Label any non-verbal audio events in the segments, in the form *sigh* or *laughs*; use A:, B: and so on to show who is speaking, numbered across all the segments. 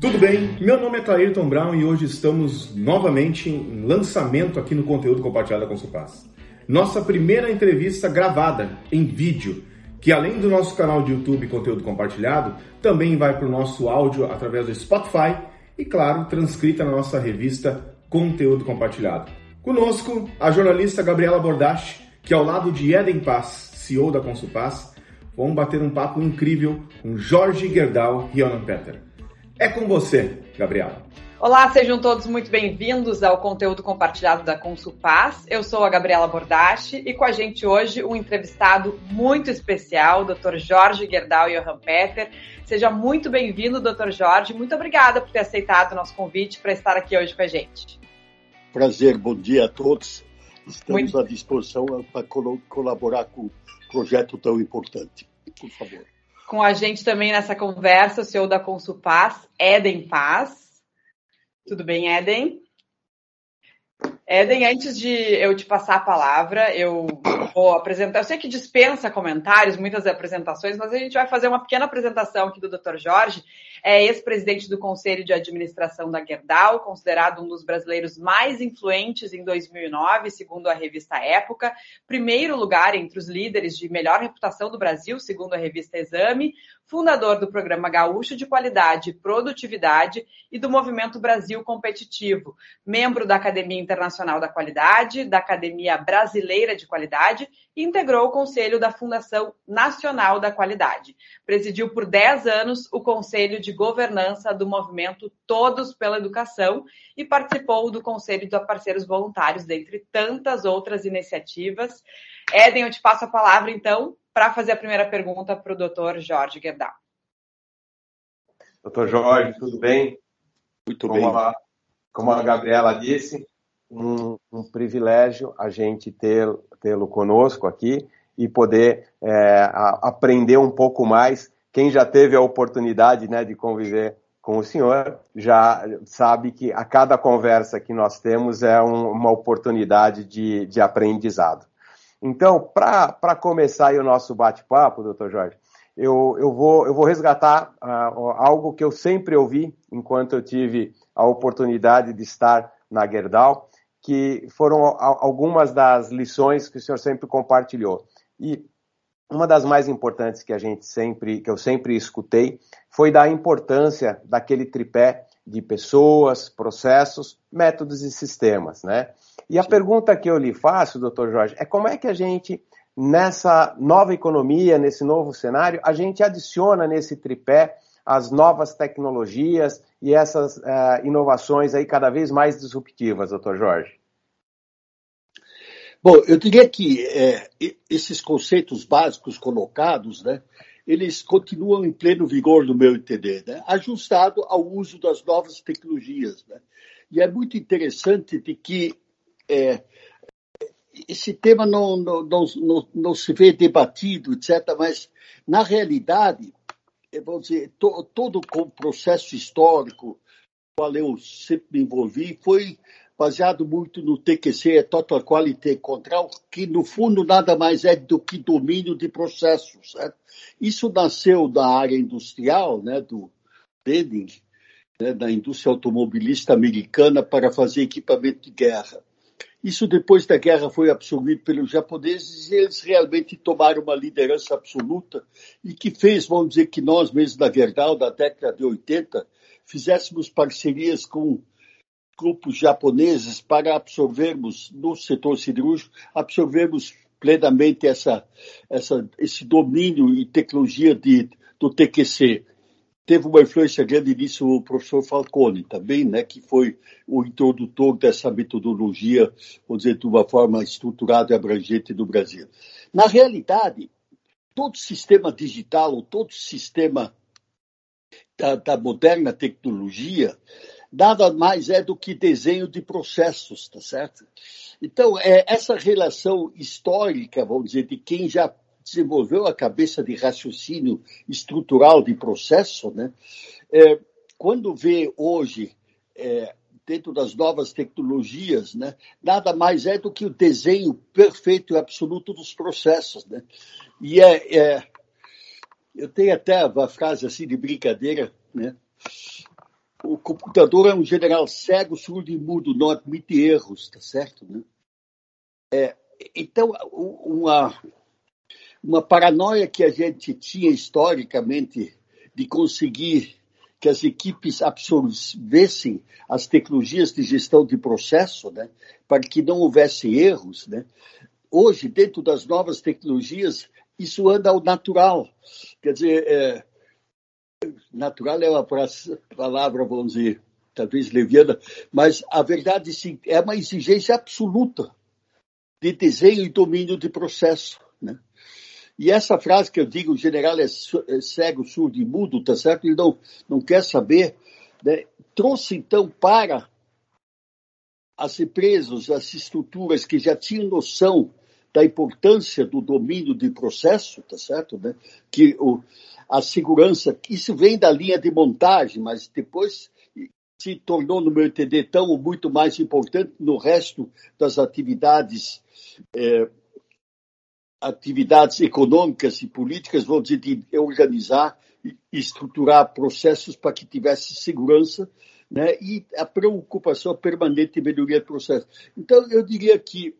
A: Tudo bem? Meu nome é Clairton Brown e hoje estamos novamente em lançamento aqui no conteúdo compartilhado com Supaz. Nossa primeira entrevista gravada em vídeo, que além do nosso canal de YouTube Conteúdo Compartilhado, também vai para o nosso áudio através do Spotify e, claro, transcrita na nossa revista Conteúdo Compartilhado. Conosco, a jornalista Gabriela Bordache, que ao lado de Eden Paz, CEO da Consulpaz, vão bater um papo incrível com Jorge Gerdau e Jonan Peter. É com você, Gabriela.
B: Olá, sejam todos muito bem-vindos ao conteúdo compartilhado da Consulpaz. Eu sou a Gabriela Bordache e com a gente hoje um entrevistado muito especial, o Dr. Jorge Gerdau e Johan Peter. Seja muito bem-vindo, Dr. Jorge. Muito obrigada por ter aceitado o nosso convite para estar aqui hoje com a gente.
C: Prazer, bom dia a todos. Estamos muito... à disposição para colaborar com um projeto tão importante. Por favor.
B: Com a gente também nessa conversa, o senhor da Consulpaz, Eden Paz. Tudo bem, Eden? Eden, antes de eu te passar a palavra, eu vou apresentar. Eu sei que dispensa comentários, muitas apresentações, mas a gente vai fazer uma pequena apresentação aqui do Dr. Jorge. É ex-presidente do Conselho de Administração da Gerdau, considerado um dos brasileiros mais influentes em 2009, segundo a revista Época. Primeiro lugar entre os líderes de melhor reputação do Brasil, segundo a revista Exame fundador do Programa Gaúcho de Qualidade e Produtividade e do Movimento Brasil Competitivo, membro da Academia Internacional da Qualidade, da Academia Brasileira de Qualidade e integrou o Conselho da Fundação Nacional da Qualidade. Presidiu por 10 anos o Conselho de Governança do Movimento Todos pela Educação e participou do Conselho de Parceiros Voluntários, dentre tantas outras iniciativas. Éden, eu te passo a palavra, então, para fazer a primeira pergunta para o doutor Jorge Guedal.
D: Doutor Jorge, tudo bem?
C: Muito
D: como
C: bem.
D: A, como a Gabriela disse, um, um privilégio a gente tê-lo conosco aqui e poder é, a, aprender um pouco mais. Quem já teve a oportunidade né, de conviver com o senhor já sabe que a cada conversa que nós temos é um, uma oportunidade de, de aprendizado. Então, para começar o nosso bate-papo, doutor Jorge, eu, eu, vou, eu vou resgatar uh, algo que eu sempre ouvi enquanto eu tive a oportunidade de estar na Gerdau, que foram algumas das lições que o senhor sempre compartilhou. E uma das mais importantes que a gente sempre, que eu sempre escutei, foi da importância daquele tripé de pessoas, processos, métodos e sistemas, né? E a pergunta que eu lhe faço, doutor Jorge, é como é que a gente, nessa nova economia, nesse novo cenário, a gente adiciona nesse tripé as novas tecnologias e essas uh, inovações aí cada vez mais disruptivas, doutor Jorge?
C: Bom, eu diria que é, esses conceitos básicos colocados, né, eles continuam em pleno vigor, no meu entender, né, ajustado ao uso das novas tecnologias. Né. E é muito interessante de que é, esse tema não, não, não, não, se vê debatido, etc., mas, na realidade, vamos dizer, to, todo o processo histórico qual eu sempre me envolvi foi baseado muito no TQC, Total Quality Control, que no fundo nada mais é do que domínio de processos. Certo? Isso nasceu da área industrial, né, do Denning, né, da indústria automobilista americana para fazer equipamento de guerra. Isso depois da guerra foi absorvido pelos japoneses e eles realmente tomaram uma liderança absoluta e que fez, vamos dizer, que nós mesmos da Gerdau, da década de 80, fizéssemos parcerias com grupos japoneses para absorvermos, no setor cirúrgico, absorvermos plenamente essa, essa, esse domínio e tecnologia de, do TQC teve uma influência grande nisso o professor Falcone também, né, que foi o introdutor dessa metodologia, vou dizer, de uma forma estruturada e abrangente do Brasil. Na realidade, todo sistema digital, todo sistema da, da moderna tecnologia, nada mais é do que desenho de processos, tá certo? Então, é, essa relação histórica, vamos dizer, de quem já desenvolveu a cabeça de raciocínio estrutural de processo, né? É, quando vê hoje, é, dentro das novas tecnologias, né, nada mais é do que o desenho perfeito e absoluto dos processos. Né? E é, é eu tenho até uma frase assim de brincadeira, né? O computador é um general cego, surdo e mudo, não admite erros, tá certo, né? É, então, uma, uma paranoia que a gente tinha historicamente de conseguir que as equipes absorvessem as tecnologias de gestão de processo, né, para que não houvesse erros. Né. Hoje, dentro das novas tecnologias, isso anda ao natural. Quer dizer, é, natural é uma palavra, vamos dizer, talvez leviana, mas a verdade sim, é uma exigência absoluta de desenho e domínio de processo. E essa frase que eu digo, o general é, é cego, surdo e mudo, tá certo? Ele não, não quer saber, né? trouxe então para as empresas, as estruturas que já tinham noção da importância do domínio de processo, tá certo? Né? Que o, a segurança, isso vem da linha de montagem, mas depois se tornou, no meu entender, tão muito mais importante no resto das atividades é, atividades econômicas e políticas, dizer, de organizar e estruturar processos para que tivesse segurança né, e a preocupação permanente em melhoria do processo. Então, eu diria que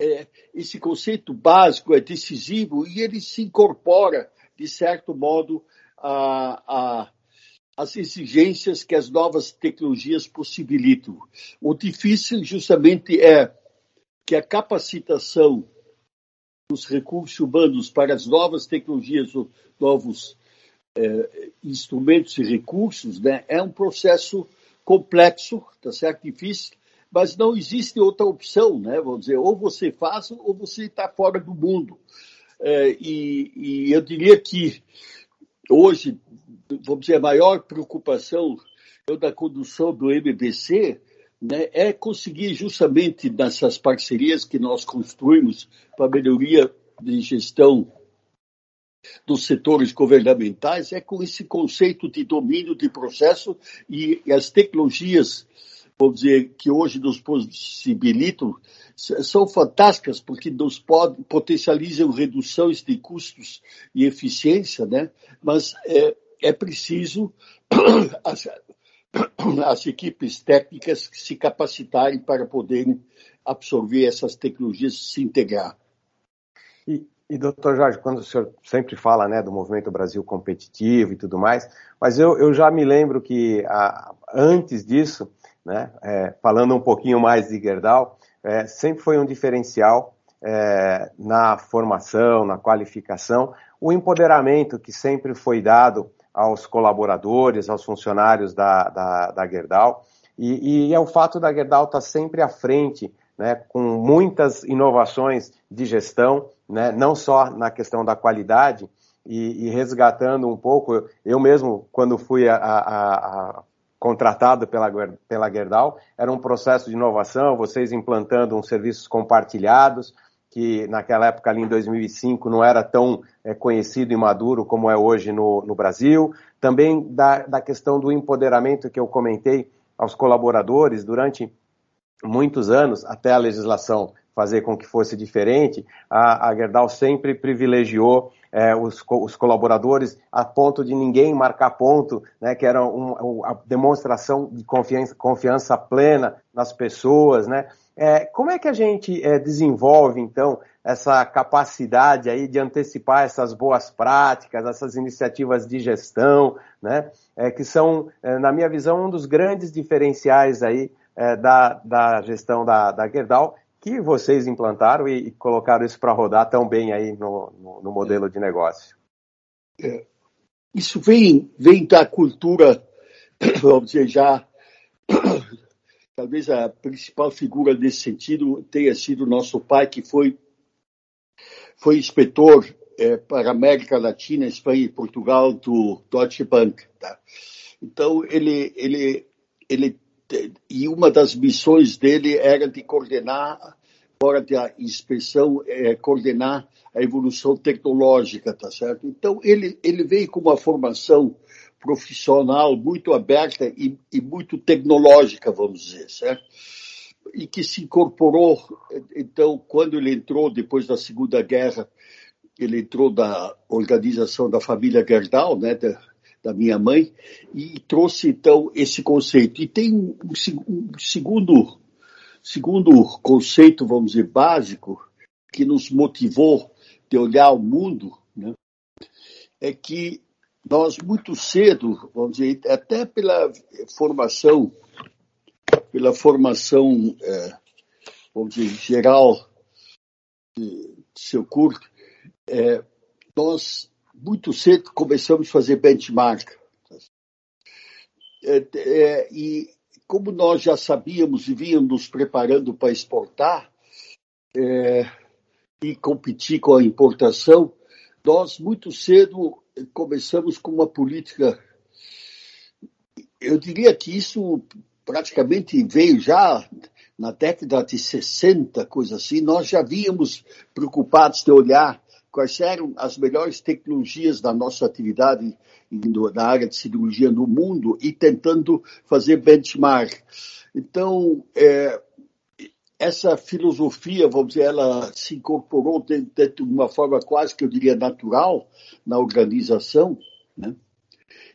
C: é, esse conceito básico é decisivo e ele se incorpora, de certo modo, a, a as exigências que as novas tecnologias possibilitam. O difícil, justamente, é que a capacitação dos recursos humanos para as novas tecnologias, os novos é, instrumentos e recursos, né, é um processo complexo, tá certo, difícil, mas não existe outra opção, né? Vamos dizer, ou você faz ou você está fora do mundo. É, e, e, eu diria que hoje, vamos dizer, a maior preocupação da condução do MBC né, é conseguir justamente nessas parcerias que nós construímos para melhoria de gestão dos setores governamentais, é com esse conceito de domínio de processo e, e as tecnologias, vamos dizer, que hoje nos possibilitam, são fantásticas porque nos pod, potencializam reduções de custos e eficiência, né? mas é, é preciso *clears throat* *clears throat* as equipes técnicas se capacitarem para poderem absorver essas tecnologias e se integrar.
D: E, e, doutor Jorge, quando o senhor sempre fala né, do movimento Brasil competitivo e tudo mais, mas eu, eu já me lembro que a, antes disso, né, é, falando um pouquinho mais de Gerdau, é, sempre foi um diferencial é, na formação, na qualificação, o empoderamento que sempre foi dado aos colaboradores, aos funcionários da, da, da Gerdau. E, e, é o fato da Gerdau estar sempre à frente, né, com muitas inovações de gestão, né, não só na questão da qualidade, e, e resgatando um pouco, eu mesmo, quando fui a, a, a contratado pela, pela Gerdau, era um processo de inovação, vocês implantando uns serviços compartilhados, que naquela época ali em 2005 não era tão é, conhecido e maduro como é hoje no, no Brasil. Também da, da questão do empoderamento que eu comentei aos colaboradores durante muitos anos, até a legislação fazer com que fosse diferente, a, a Gerdau sempre privilegiou é, os, os, colaboradores a ponto de ninguém marcar ponto, né, que era um, a demonstração de confiança, confiança plena nas pessoas, né, é, como é que a gente é, desenvolve, então, essa capacidade aí de antecipar essas boas práticas, essas iniciativas de gestão, né, é, que são, é, na minha visão, um dos grandes diferenciais aí é, da, da gestão da, da Gerdau, que vocês implantaram e, e colocaram isso para rodar tão bem aí no, no, no modelo de negócio?
C: É, isso vem, vem da cultura, *coughs* vamos dizer, já *coughs* talvez a principal figura nesse sentido tenha sido nosso pai, que foi, foi inspetor é, para a América Latina, Espanha e Portugal do Deutsche Bank. Tá? Então, ele, ele, ele, e uma das missões dele era de coordenar, fora da inspeção, é, coordenar a evolução tecnológica, tá certo? Então, ele, ele veio com uma formação profissional muito aberta e, e, muito tecnológica, vamos dizer, certo? E que se incorporou, então, quando ele entrou depois da Segunda Guerra ele entrou da organização da família Gerdau, né, da minha mãe, e trouxe então esse conceito. E tem um, um segundo, segundo conceito, vamos dizer, básico, que nos motivou de olhar o mundo, né, é que nós muito cedo, vamos dizer, até pela formação, pela formação, é, vamos dizer, geral de seu curso, é, nós muito cedo começamos a fazer benchmark. É, é, e como nós já sabíamos e vínhamos nos preparando para exportar é, e competir com a importação, nós muito cedo começamos com uma política. Eu diria que isso praticamente veio já na década de 60, coisa assim. Nós já víamos preocupados de olhar quais eram as melhores tecnologias da nossa atividade na área de cirurgia no mundo e tentando fazer benchmark. Então, é, essa filosofia, vamos dizer, ela se incorporou de, uma forma quase que eu diria natural na organização, né?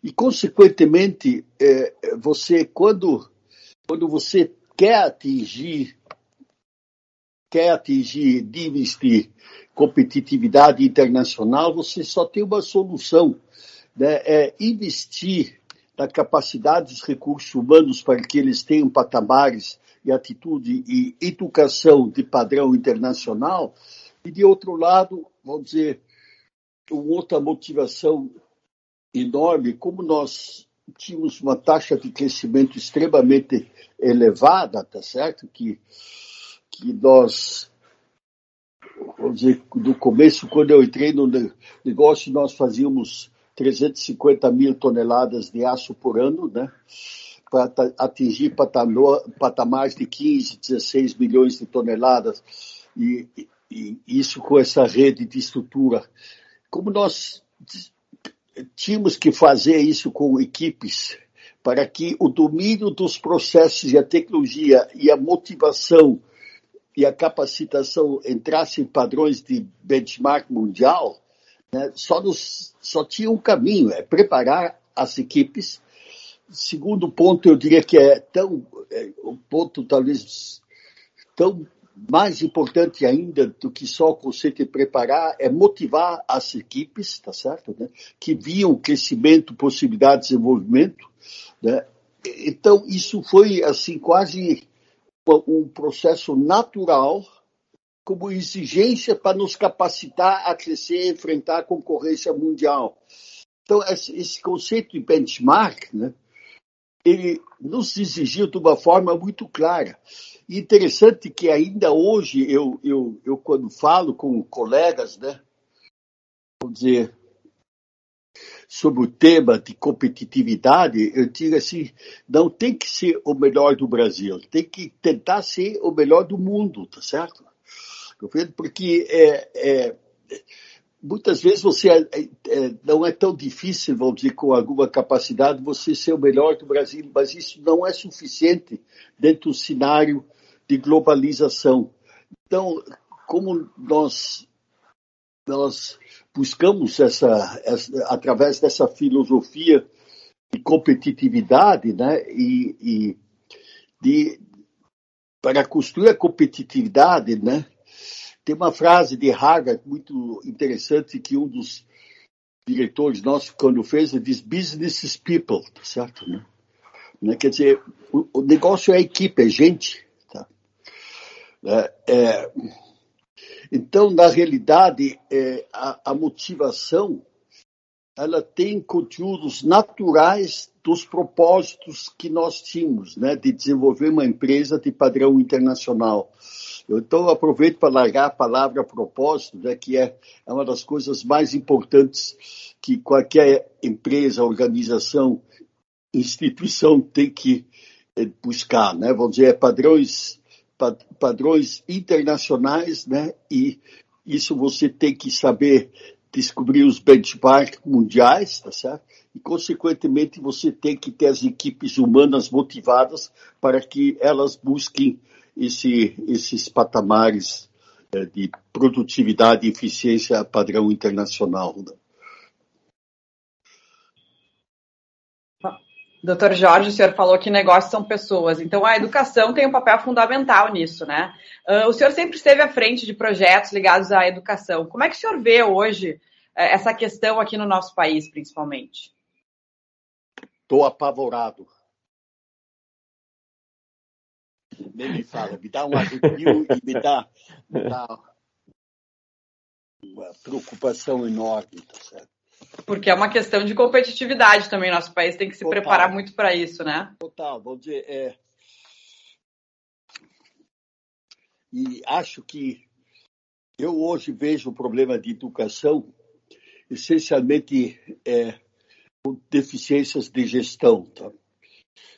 C: E consequentemente, é, você quando quando você quer atingir quer atingir níveis de competitividade internacional, você só tem uma solução, né? É investir na capacidade dos recursos humanos para que eles tenham patamares e atitude e educação de padrão internacional, e de outro lado, vamos dizer, uma outra motivação enorme, como nós tínhamos uma taxa de crescimento extremamente elevada, tá certo? Que, que nós, dizer, do começo, quando eu entrei no negócio, nós fazíamos 350 mil toneladas de aço por ano, né? para atingir patamares de 15, 16 milhões de toneladas, e, e, isso com essa rede de estrutura. Como nós tínhamos que fazer isso com equipes para que o domínio dos processos e a tecnologia e a motivação e a capacitação entrassem em padrões de benchmark mundial, né, só, nos, só tinha um caminho, é preparar as equipes segundo ponto, eu diria que é tão, é, um ponto talvez tão mais importante ainda do que só o conceito de preparar é motivar as equipes, tá certo? Né? Que viam crescimento, possibilidade de desenvolvimento, né? Então, isso foi, assim, quase um processo natural como exigência para nos capacitar a crescer e enfrentar a concorrência mundial. Então, esse conceito de benchmark, né, ele nos exigiu de uma forma muito clara. E interessante que ainda hoje, eu, eu, eu quando falo com colegas, né, vamos dizer, sobre o tema de competitividade, eu digo assim, não tem que ser o melhor do Brasil, tem que tentar ser o melhor do mundo, tá certo? Porque é, é muitas vezes você é, é, não é tão difícil, vamos dizer, com alguma capacidade, você ser o melhor do Brasil, mas isso não é suficiente dentro do cenário de globalização. Então, como nós nós buscamos essa, essa através dessa filosofia de competitividade, né, e, e de para construir a competitividade, né, tem uma frase de Harvard muito interessante que um dos diretores nossos, quando fez, ele diz business is people, tá certo? Né? né? Quer dizer, o, o, negócio é equipe, é gente. Tá? É, é, então, na realidade, é, a, a motivação ela tem conteúdos naturais dos propósitos que nós tínhamos, né, de desenvolver uma empresa de padrão internacional. Então, aproveito para largar a palavra propósito, né, que é, é uma das coisas mais importantes que qualquer empresa, organização, instituição tem que eh, buscar, né? Vamos dizer, é padrões, padrões internacionais, né? E isso você tem que saber descobrir os benchmarks mundiais, tá certo? E, consequentemente, você tem que ter as equipes humanas motivadas para que elas busquem esse, esses patamares é, de produtividade e eficiência padrão internacional. Né?
B: Doutor Jorge, o senhor falou que negócios são pessoas, então a educação tem um papel fundamental nisso, né? Uh, o senhor sempre esteve à frente de projetos ligados à educação. Como é que o senhor vê hoje uh, essa questão aqui no nosso país, principalmente?
C: Estou apavorado. Nem me fala, me dá um arrepio e me dá, me dá uma preocupação enorme, tá certo?
B: Porque é uma questão de competitividade também. Nosso país tem que se Total. preparar muito para isso, né?
C: Total. Vamos dizer, é... E acho que eu hoje vejo o problema de educação essencialmente é, com deficiências de gestão. Tá?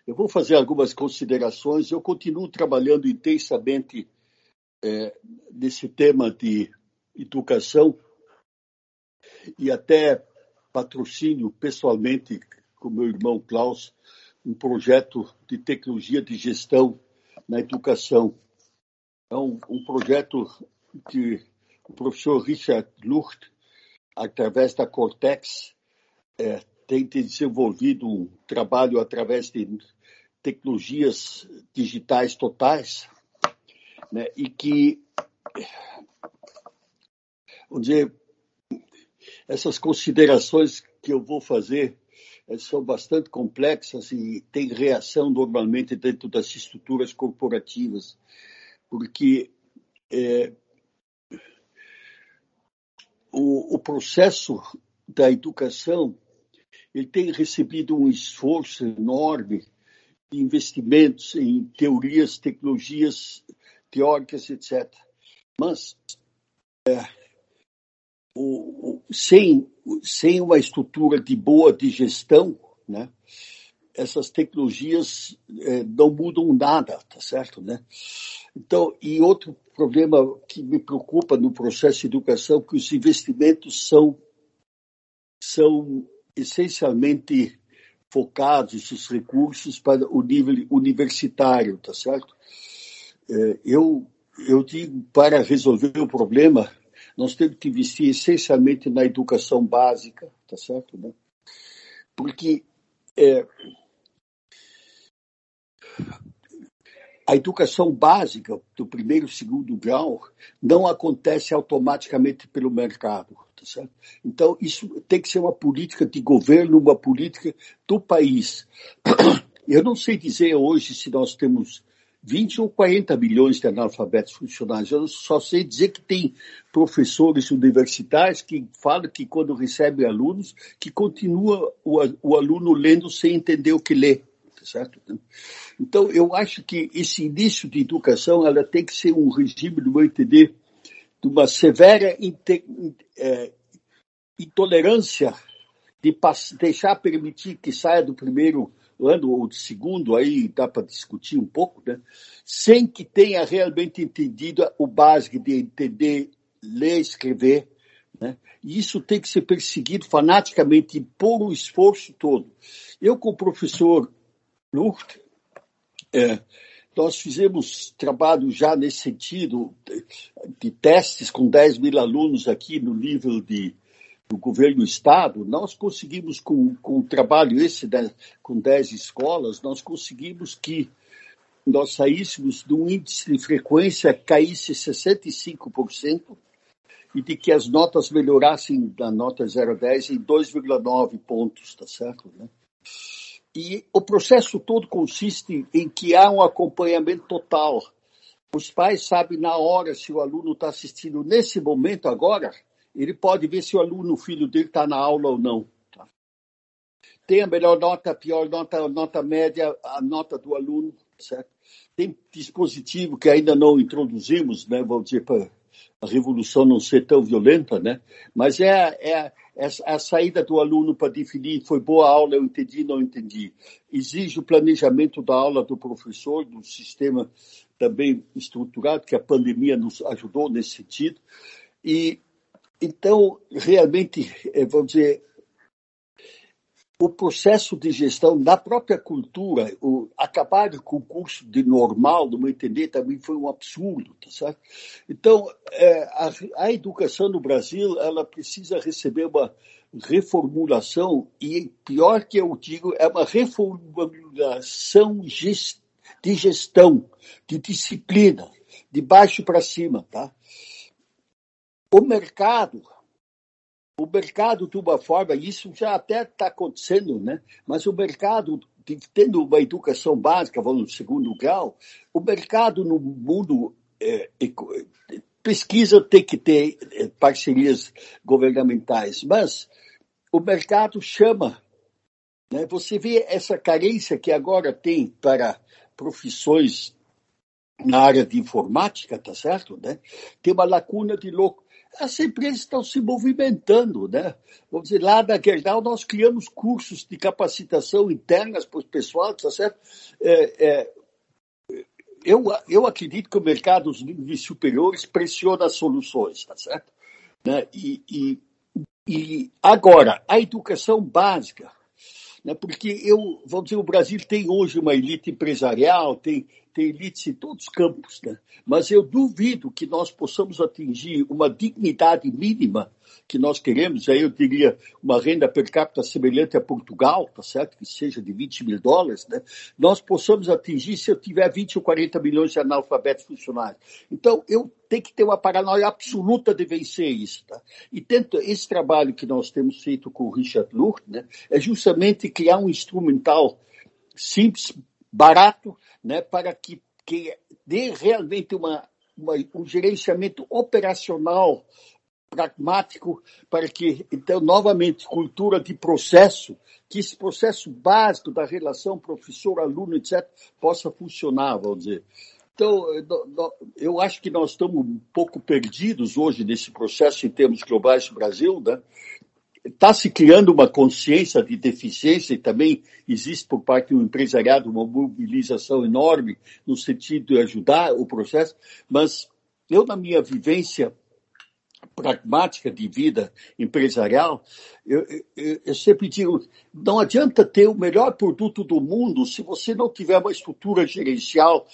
C: Eu vou fazer algumas considerações. Eu continuo trabalhando intensamente é, nesse tema de educação e até patrocínio pessoalmente com meu irmão Klaus um projeto de tecnologia de gestão na educação. É um, um projeto que o professor Richard Lucht, através da Cortex, é, tem desenvolvido um trabalho através de tecnologias digitais totais, né, e que, vamos dizer, essas considerações que eu vou fazer eh, são bastante complexas e têm reação normalmente dentro das estruturas corporativas, porque é, o, o, processo da educação ele tem recebido um esforço enorme de investimentos em teorias, tecnologias teóricas, etc. Mas é, o, sem, sem uma estrutura de boa de gestão, né, essas tecnologias é, não mudam nada, tá certo, né? Então, e outro problema que me preocupa no processo de educação é que os investimentos são são essencialmente focados os recursos para o nível universitário, tá certo? É, eu eu digo para resolver o problema nós temos que investir essencialmente na educação básica, tá certo? Né? Porque é, a educação básica do primeiro e segundo grau não acontece automaticamente pelo mercado. Tá certo? Então, isso tem que ser uma política de governo, uma política do país. *coughs* Eu não sei dizer hoje se nós temos 20 ou 40 milhões de analfabetos funcionais. Eu só sei dizer que tem professores universitários que falam que quando recebem alunos, que continua o, o aluno lendo sem entender o que lê. Tá certo? Então, eu acho que esse início de educação ela tem que ser um regime, do meu entender, de uma severa é, intolerância de deixar permitir que saia do primeiro ano ou segundo, aí dá para discutir um pouco, né? sem que tenha realmente entendido o básico de entender, ler, escrever. Né? E isso tem que ser perseguido fanaticamente pôr o esforço todo. Eu, com o professor Lucht, é, nós fizemos trabalho já nesse sentido, de, de testes com 10 mil alunos aqui no nível de do governo do Estado, nós conseguimos, com, com o trabalho esse, né, com 10 escolas, nós conseguimos que nós saíssemos de um índice de frequência caísse 65% e de que as notas melhorassem da nota 0 a 10 em 2,9 pontos, tá certo? Né? E o processo todo consiste em que há um acompanhamento total. Os pais sabem na hora se o aluno está assistindo nesse momento agora, ele pode ver se o aluno, o filho dele, está na aula ou não. Tá? Tem a melhor nota, a pior nota, a nota média, a nota do aluno, certo? Tem dispositivo que ainda não introduzimos, né? Vamos dizer, para a revolução não ser tão violenta, né? Mas é, é, é a saída do aluno para definir foi boa aula, eu entendi, não entendi. Exige o planejamento da aula do professor, do sistema também estruturado, que a pandemia nos ajudou nesse sentido. E então, realmente, eh, vamos dizer, o processo de gestão da própria cultura, o, acabar com o curso de normal, no meu entender, também foi um absurdo, tá certo? Então, é, a, a, educação no Brasil, ela precisa receber uma reformulação, e pior que eu digo, é uma reformulação gest, de gestão, de disciplina, de baixo para cima, tá? O mercado, o mercado, de uma forma, isso já até está acontecendo, né? mas o mercado, tendo uma educação básica, vamos no segundo grau, o mercado no mundo é, pesquisa tem que ter é, parcerias governamentais, mas o mercado chama. Né? Você vê essa carência que agora tem para profissões na área de informática, tá certo? Né? Tem uma lacuna de louco as empresas estão se movimentando, né? Vamos dizer, lá na Gerdau nós criamos cursos de capacitação internas para o pessoal, tá certo? É, é, eu, eu acredito que o mercado dos níveis superiores pressiona as soluções, tá certo? Né? E, e, e agora, a educação básica, né? porque eu, vamos dizer, o Brasil tem hoje uma elite empresarial, tem tem elites em todos os campos, né? mas eu duvido que nós possamos atingir uma dignidade mínima que nós queremos, aí eu diria uma renda per capita semelhante a Portugal, tá certo? Que seja de 20 mil dólares, né? Nós possamos atingir se eu tiver 20 ou 40 milhões de analfabetos funcionários. Então, eu tenho que ter uma paranoia absoluta de vencer isso, tá? E tento, esse trabalho que nós temos feito com o Richard Lourdes, né? É justamente criar um instrumental simples, barato, né, para que, que dê realmente uma, uma, um gerenciamento operacional pragmático para que, então, novamente, cultura de processo, que esse processo básico da relação professor-aluno, etc., possa funcionar, vamos dizer. Então, eu acho que nós estamos um pouco perdidos hoje nesse processo em termos globais do Brasil, né? Está se criando uma consciência de deficiência e também existe por parte do empresariado uma mobilização enorme no sentido de ajudar o processo, mas eu, na minha vivência pragmática de vida empresarial, eu, eu, eu, sempre digo, não adianta ter o melhor produto do mundo se você não tiver uma estrutura gerencial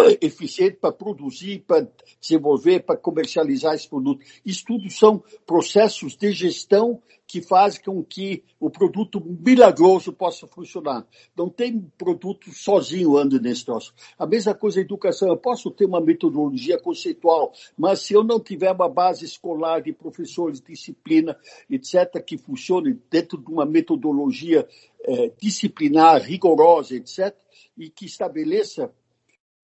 C: *coughs* eficiente para produzir, para desenvolver, para comercializar esse produto. Isso tudo são processos de gestão que fazem com que o produto milagroso possa funcionar. Não tem produto sozinho andando nesse troço. A mesma coisa a educação. Eu posso ter uma metodologia conceitual, mas se eu não tiver uma base escolar de professores, disciplina, etc., que funcione dentro de uma metodologia eh, disciplinar, rigorosa, etc., e que estabeleça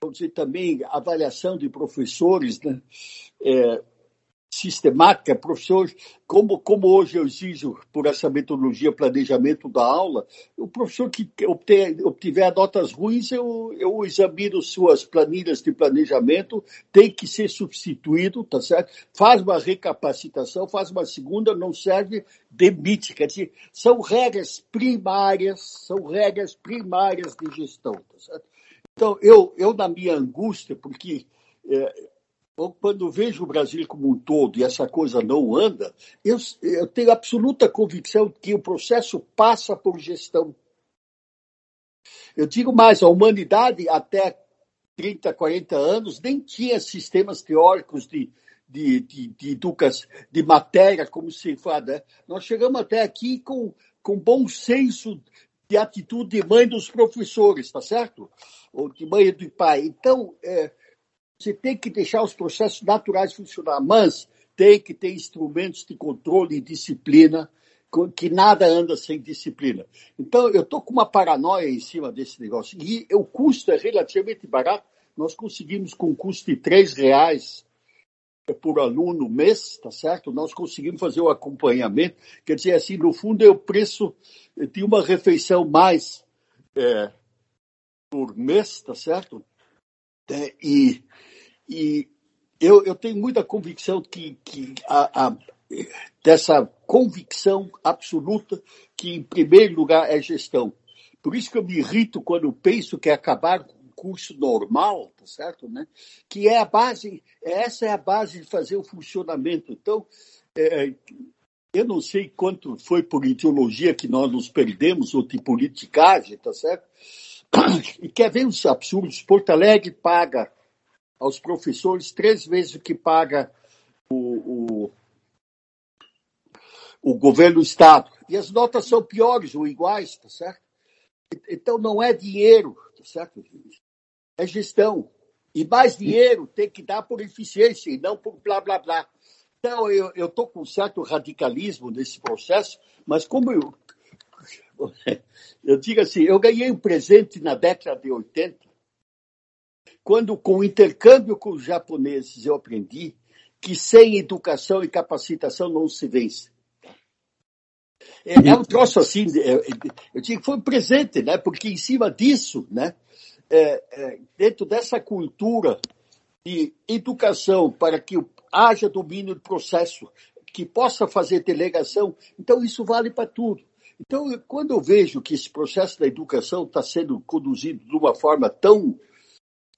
C: vamos dizer, também avaliação de professores, né? É, sistemática, professores, como, como hoje eu exijo por essa metodologia planejamento da aula, o professor que obter, obtiver notas ruins, eu, eu examino suas planilhas de planejamento, tem que ser substituído, tá certo? Faz uma recapacitação, faz uma segunda, não serve, demite. Quer dizer, são regras primárias, são regras primárias de gestão, tá certo? Então, eu, eu na minha angústia, porque é, quando vejo o Brasil como um todo e essa coisa não anda, eu, eu tenho absoluta convicção que o processo passa por gestão. Eu digo mais, a humanidade até 30, 40 anos nem tinha sistemas teóricos de, de, de, de educação, de matéria, como se fala. Né? Nós chegamos até aqui com, com bom senso de atitude de mãe dos professores, tá certo? Ou de mãe e do pai. Então, é, você tem que deixar os processos naturais funcionar, mas tem que ter instrumentos de controle e disciplina, que nada anda sem disciplina. Então, eu estou com uma paranoia em cima desse negócio. E o custo é relativamente barato. Nós conseguimos, com um custo de três reais por aluno mês, tá certo? Nós conseguimos fazer o acompanhamento. Quer dizer, assim, no fundo é o preço de uma refeição mais é, por mês, tá certo? É, e e eu, eu tenho muita convicção que, que a, a, dessa convicção absoluta que, em primeiro lugar, é gestão. Por isso que eu me irrito quando penso que é acabar curso normal, tá certo, né? Que é a base, essa é a base de fazer o funcionamento. Então, é, eu não sei quanto foi por ideologia que nós nos perdemos, ou de politicagem, tá certo? E quer ver os absurdos? Porto Alegre paga aos professores três vezes o que paga o, o, o governo do Estado. E as notas são piores ou iguais, tá certo? Então não é dinheiro, tá certo? É gestão. E mais dinheiro tem que dar por eficiência e não por blá blá blá. Então, eu estou com um certo radicalismo nesse processo, mas como eu. *laughs* Eu digo assim, eu ganhei um presente na década de 80, quando, com o intercâmbio com os japoneses, eu aprendi que sem educação e capacitação não se vence. É, é um troço assim, é, é, eu digo que foi um presente, né? Porque em cima disso, né? É, é, dentro dessa cultura de educação para que haja domínio do processo, que possa fazer delegação. Então, isso vale para tudo. Então, quando eu vejo que esse processo da educação está sendo conduzido de uma forma tão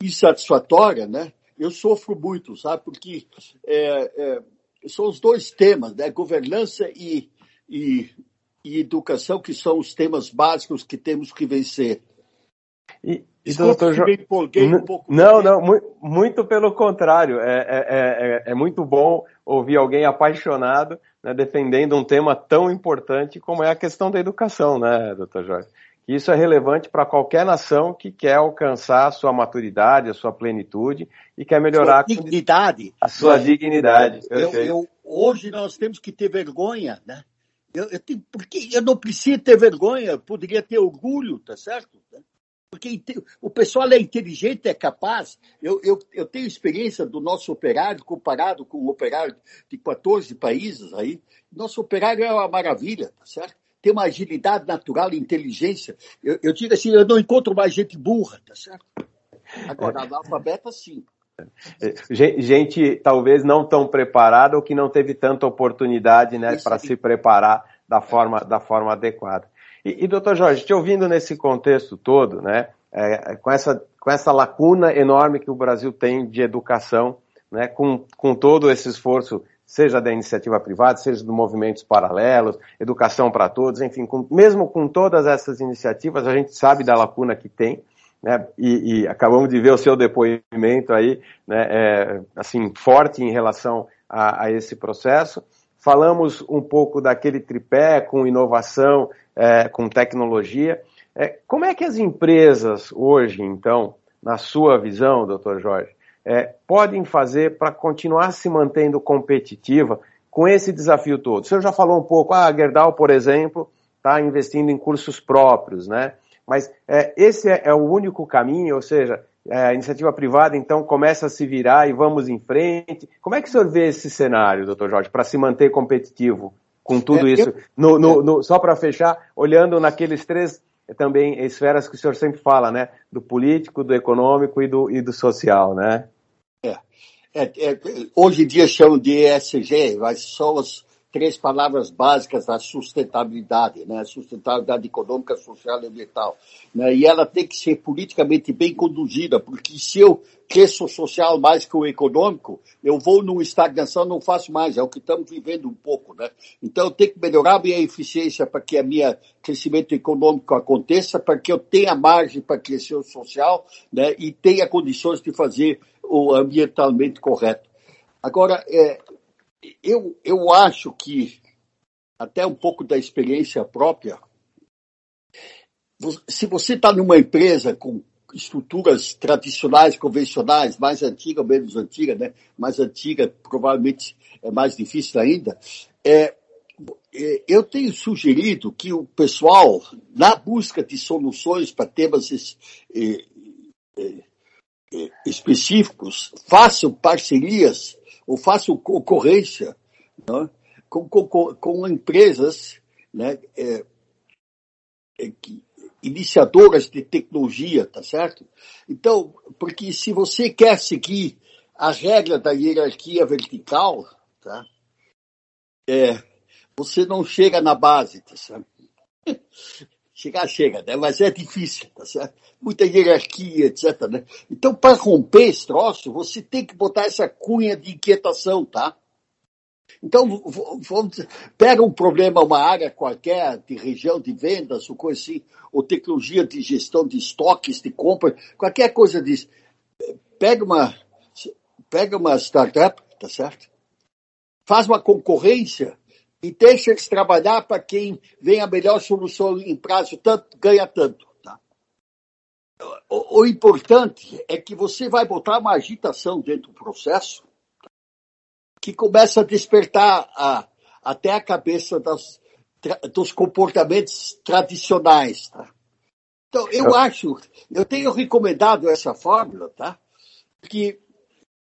C: insatisfatória, né, eu sofro muito, sabe? Porque é, é, são os dois temas, né, governança e, e, e educação, que são os temas básicos que temos que vencer.
D: E, e doutor jo... um pouco não, não, muito, pelo contrário. É, é, é, é, muito bom ouvir alguém apaixonado né, defendendo um tema tão importante como é a questão da educação, né, doutor Jorge? Isso é relevante para qualquer nação que quer alcançar a sua maturidade, a sua plenitude e quer melhorar
C: a dignidade.
D: A sua dignidade.
C: Eu, eu, hoje nós temos que ter vergonha, né? Eu, eu tenho, porque eu não preciso ter vergonha, poderia ter orgulho, tá certo? Porque o pessoal é inteligente, é capaz. Eu, eu, eu tenho experiência do nosso operário comparado com o operário de 14 países aí. Nosso operário é uma maravilha, tá certo? Tem uma agilidade natural e inteligência. Eu, eu digo assim, eu não encontro mais gente burra, tá certo? Agora, analfabeta, sim.
D: É, gente talvez não tão preparada ou que não teve tanta oportunidade né, para se preparar da forma, da forma adequada. E, e doutor Jorge, te ouvindo nesse contexto todo, né, é, com, essa, com essa lacuna enorme que o Brasil tem de educação, né, com, com todo esse esforço, seja da iniciativa privada, seja dos movimentos paralelos, educação para todos, enfim, com, mesmo com todas essas iniciativas, a gente sabe da lacuna que tem, né, e, e, acabamos de ver o seu depoimento aí, né, é, assim, forte em relação a, a, esse processo. Falamos um pouco daquele tripé com inovação, é, com tecnologia. É, como é que as empresas hoje, então, na sua visão, doutor Jorge, é, podem fazer para continuar se mantendo competitiva com esse desafio todo? O senhor já falou um pouco, ah, a Gerdau, por exemplo, está investindo em cursos próprios, né? Mas é, esse é, é, o único caminho, ou seja, é, a iniciativa privada então começa a se virar e vamos em frente. Como é que o senhor vê esse cenário, doutor Jorge, para se manter competitivo com tudo é, isso. Eu... No, no, no, só para fechar, olhando naqueles três também esferas que o senhor sempre fala, né? Do político, do econômico e do, e do social, né?
C: É. é, é hoje em dia chamam de ESG, mas são as três palavras básicas da sustentabilidade, né? Sustentabilidade econômica, social e ambiental. Né? E ela tem que ser politicamente bem conduzida, porque se eu cresço social mais que o econômico, eu vou numa estagnação, não faço mais. É o que estamos vivendo um pouco, né? Então eu tenho que melhorar a minha eficiência para que a minha crescimento econômico aconteça, para que eu tenha margem para crescer o social, né? E tenha condições de fazer o ambientalmente correto. Agora, é, eu, eu acho que, até um pouco da experiência própria, se você está numa empresa com estruturas tradicionais, convencionais, mais antiga ou menos antiga, né? Mais antiga provavelmente é mais difícil ainda. É, é, eu tenho sugerido que o pessoal, na busca de soluções para temas é específicos, façam parcerias ou faço concorrência né, com, com, com, empresas né, é, é, que, iniciadoras de tecnologia, tá certo? Então, porque se você quer seguir a regra da hierarquia vertical, tá? É, você não chega na base, tá certo? Chegar, chega, né? Mas é difícil, tá certo? Muita hierarquia, etc, né? Então, para romper esse troço, você tem que botar essa cunha de inquietação, tá? Então, vamos, pega um problema, uma área qualquer, de região de vendas, ou coisa assim, ou tecnologia de gestão de estoques, de compra, qualquer coisa disso. Pega uma, pega uma startup, tá certo? Faz uma concorrência e deixa eles trabalhar para quem vem a melhor solução em prazo tanto, ganha tanto. Tá? O, o importante é que você vai botar uma agitação dentro do processo que começa a despertar a, até a cabeça das, dos comportamentos tradicionais. Tá? Então, eu acho, eu tenho recomendado essa fórmula, tá? Que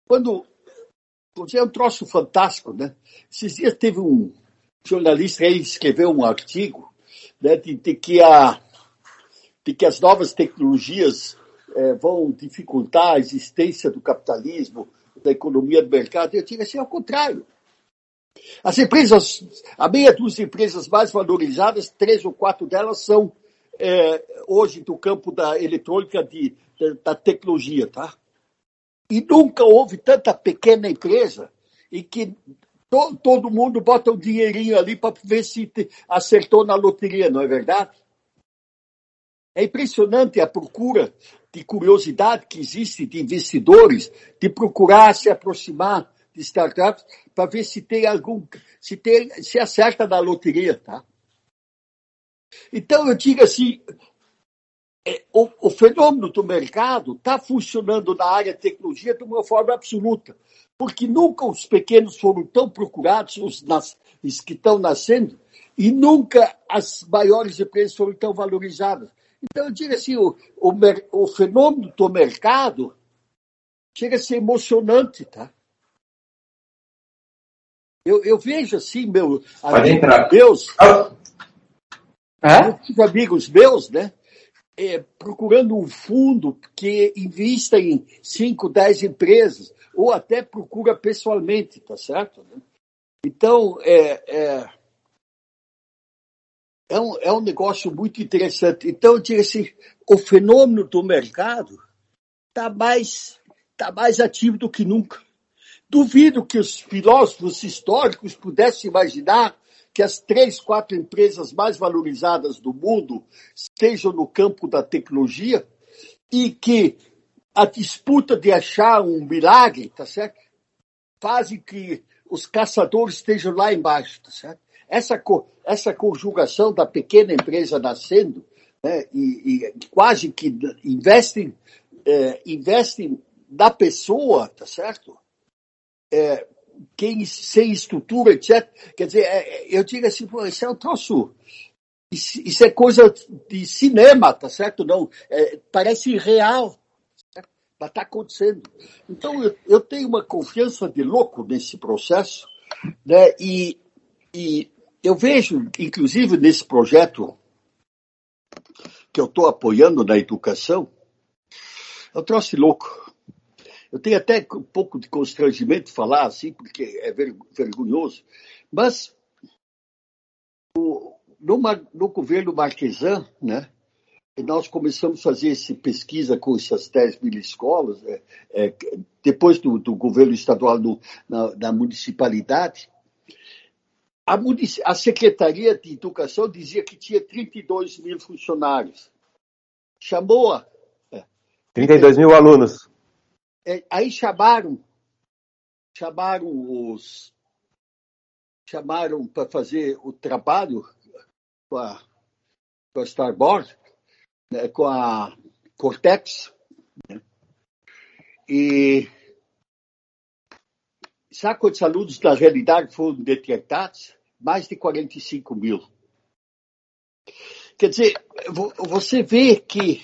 C: quando. É um troço fantástico, né? Esses dias teve um jornalista aí escreveu um artigo né, de, de, que a, de que as novas tecnologias é, vão dificultar a existência do capitalismo, da economia do mercado. Eu digo assim, ao contrário. As empresas, a meia dúzia de empresas mais valorizadas, três ou quatro delas são é, hoje do campo da eletrônica, de, da, da tecnologia, tá? E nunca houve tanta pequena empresa em que to, todo mundo bota um dinheirinho ali para ver se te, acertou na loteria, não é verdade? É impressionante a procura de curiosidade que existe de investidores de procurar se aproximar de startups para ver se tem algum, se tem, se acerta na loteria, tá? Então eu digo assim, o, o fenômeno do mercado está funcionando na área de tecnologia de uma forma absoluta, porque nunca os pequenos foram tão procurados, os, nas, os que estão nascendo, e nunca as maiores empresas foram tão valorizadas. Então, eu digo assim, o, o, o fenômeno do mercado chega a ser emocionante, tá? Eu, eu vejo assim, meu, amigos meus, é? amigos meus, né? É, procurando um fundo que invista em 5, 10 empresas, ou até procura pessoalmente, tá certo? Então, é, é, é um, é um negócio muito interessante. Então, eu diria assim, o fenômeno do mercado está mais, tá mais ativo do que nunca. Duvido que os filósofos históricos pudessem imaginar que as três, quatro empresas mais valorizadas do mundo estejam no campo da tecnologia e que a disputa de achar um milagre, tá certo? Fazem que os caçadores estejam lá embaixo, tá certo? Essa, essa conjugação da pequena empresa nascendo né, e, e, quase que investem, é, investem na pessoa, tá certo? É, quem sem estrutura, etc. Quer dizer, é, eu digo assim, pô, isso é um troço. Isso, isso, é coisa de cinema, tá certo? Não, é, parece real. Mas está acontecendo. Então, eu, eu, tenho uma confiança de louco nesse processo, né? E, e eu vejo, inclusive, nesse projeto que eu estou apoiando na educação, eu trouxe louco. Eu tenho até um pouco de constrangimento de falar assim, porque é vergonhoso, mas no, no governo Marquesan, né, nós começamos a fazer essa pesquisa com essas 10 mil escolas, é, é, depois do, do, governo estadual no, na, na municipalidade, a, a Secretaria de Educação dizia que tinha 32 mil funcionários. Chamou a.
D: 32 é, mil alunos.
C: É, aí chamaram, chamaram os. Chamaram para fazer o trabalho com a, com a Starboard, né, com a Cortex, né, e sabe quantos alunos na realidade foram detectados? mais de 45 mil. Quer dizer, você vê que,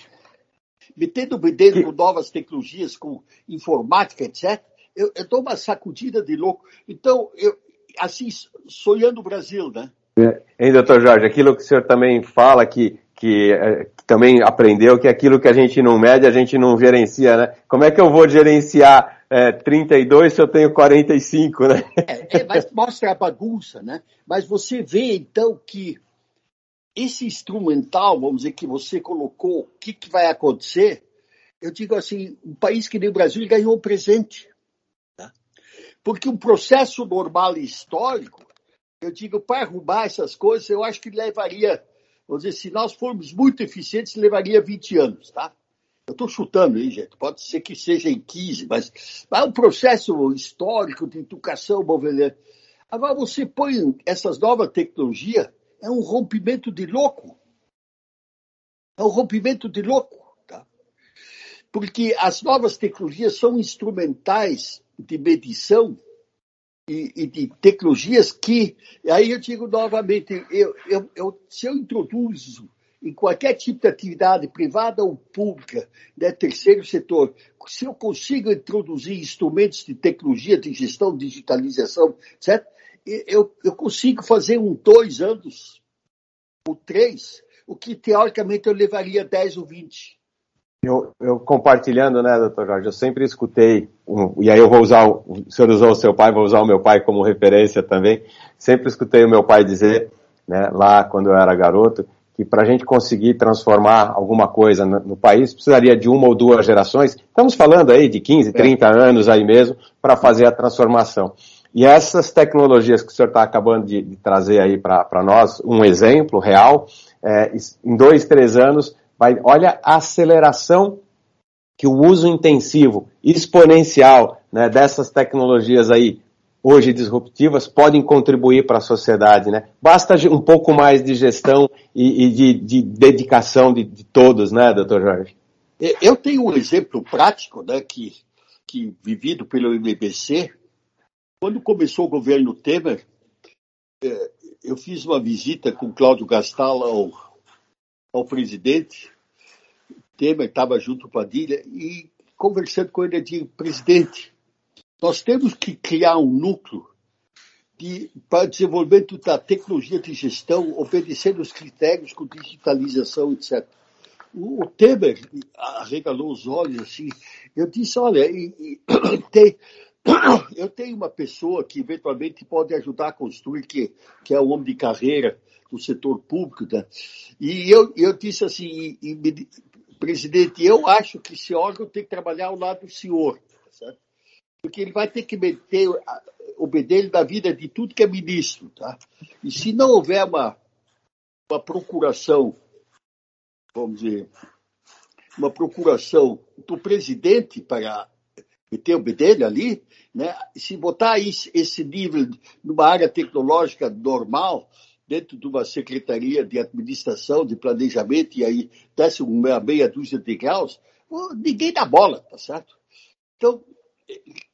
C: metendo o dedo com novas tecnologias, com informática, etc., eu, eu dou uma sacudida de louco. Então, eu, assim, sonhando o Brasil, né?
D: É, hein, doutor Jorge, aquilo que o senhor também fala que, que, é, que, também aprendeu, que aquilo que a gente não mede, a gente não gerencia, né? Como é que eu vou gerenciar é, 32 se eu tenho 45, né?
C: É, é, mas mostra a bagunça, né? Mas você vê, então, que esse instrumental, vamos dizer, que você colocou, o que, que vai acontecer? Eu digo assim, um país que nem o Brasil ganhou um presente. Tá? Porque um processo normal e histórico, eu digo, para arrumar essas coisas, eu acho que levaria, vamos dizer, se nós formos muito eficientes, levaria 20 anos, tá? Eu estou chutando aí, gente. Pode ser que seja em 15, mas é um processo histórico de educação movelhante. Agora, você põe essas novas tecnologias, é um rompimento de louco. É um rompimento de louco. Tá? Porque as novas tecnologias são instrumentais de medição e, e de tecnologias que. Aí eu digo novamente: eu, eu, eu, se eu introduzo em qualquer tipo de atividade privada ou pública, né, terceiro setor, se eu consigo introduzir instrumentos de tecnologia, de gestão, digitalização, certo? Eu, eu consigo fazer um dois anos, ou três, o que teoricamente eu levaria 10 ou 20.
D: Eu, eu, compartilhando, né, doutor Jorge, eu sempre escutei, um, e aí eu vou usar, o senhor usou o seu pai, vou usar o meu pai como referência também, sempre escutei o meu pai dizer, né, lá quando eu era garoto, que para a gente conseguir transformar alguma coisa no, no, país, precisaria de uma ou duas gerações. Estamos falando aí de 15, 30 é. anos aí mesmo, para fazer a transformação. E essas tecnologias que o senhor está acabando de, de, trazer aí para nós, um exemplo real, é, em dois, três anos, vai, olha a aceleração que o uso intensivo, exponencial, né, dessas tecnologias aí hoje disruptivas podem contribuir para a sociedade, né? Basta um pouco mais de gestão e, e de, de, dedicação de, de, todos, né, doutor Jorge?
C: Eu tenho um exemplo prático, né, que, que vivido pelo MBC. Quando começou o governo Temer, é, eu fiz uma visita com Cláudio Gastala ao, ao presidente. Temer estava junto com a Padilha e conversando com ele, eu disse, presidente, nós temos que criar um núcleo de, para desenvolvimento da tecnologia de gestão, obedecendo os critérios com digitalização, etc. O, o Temer arregalou os olhos assim. Eu disse, olha, e, e, *clears throat* tem, *coughs* eu tenho uma pessoa que eventualmente pode ajudar a construir, que, que é um homem de carreira no setor público. Né? E eu, eu disse assim, e, presidente, eu acho que esse órgão tem que trabalhar ao lado do senhor. Certo? porque ele vai ter que meter o bedelho da vida de tudo que é ministro. Tá? E se não houver uma, uma procuração, vamos dizer, uma procuração do presidente para meter o bedelho ali, né? se botar isso, esse nível numa área tecnológica normal, dentro de uma secretaria de administração, de planejamento, e aí desce uma meia dúzia de graus, ninguém dá bola, tá certo? Então,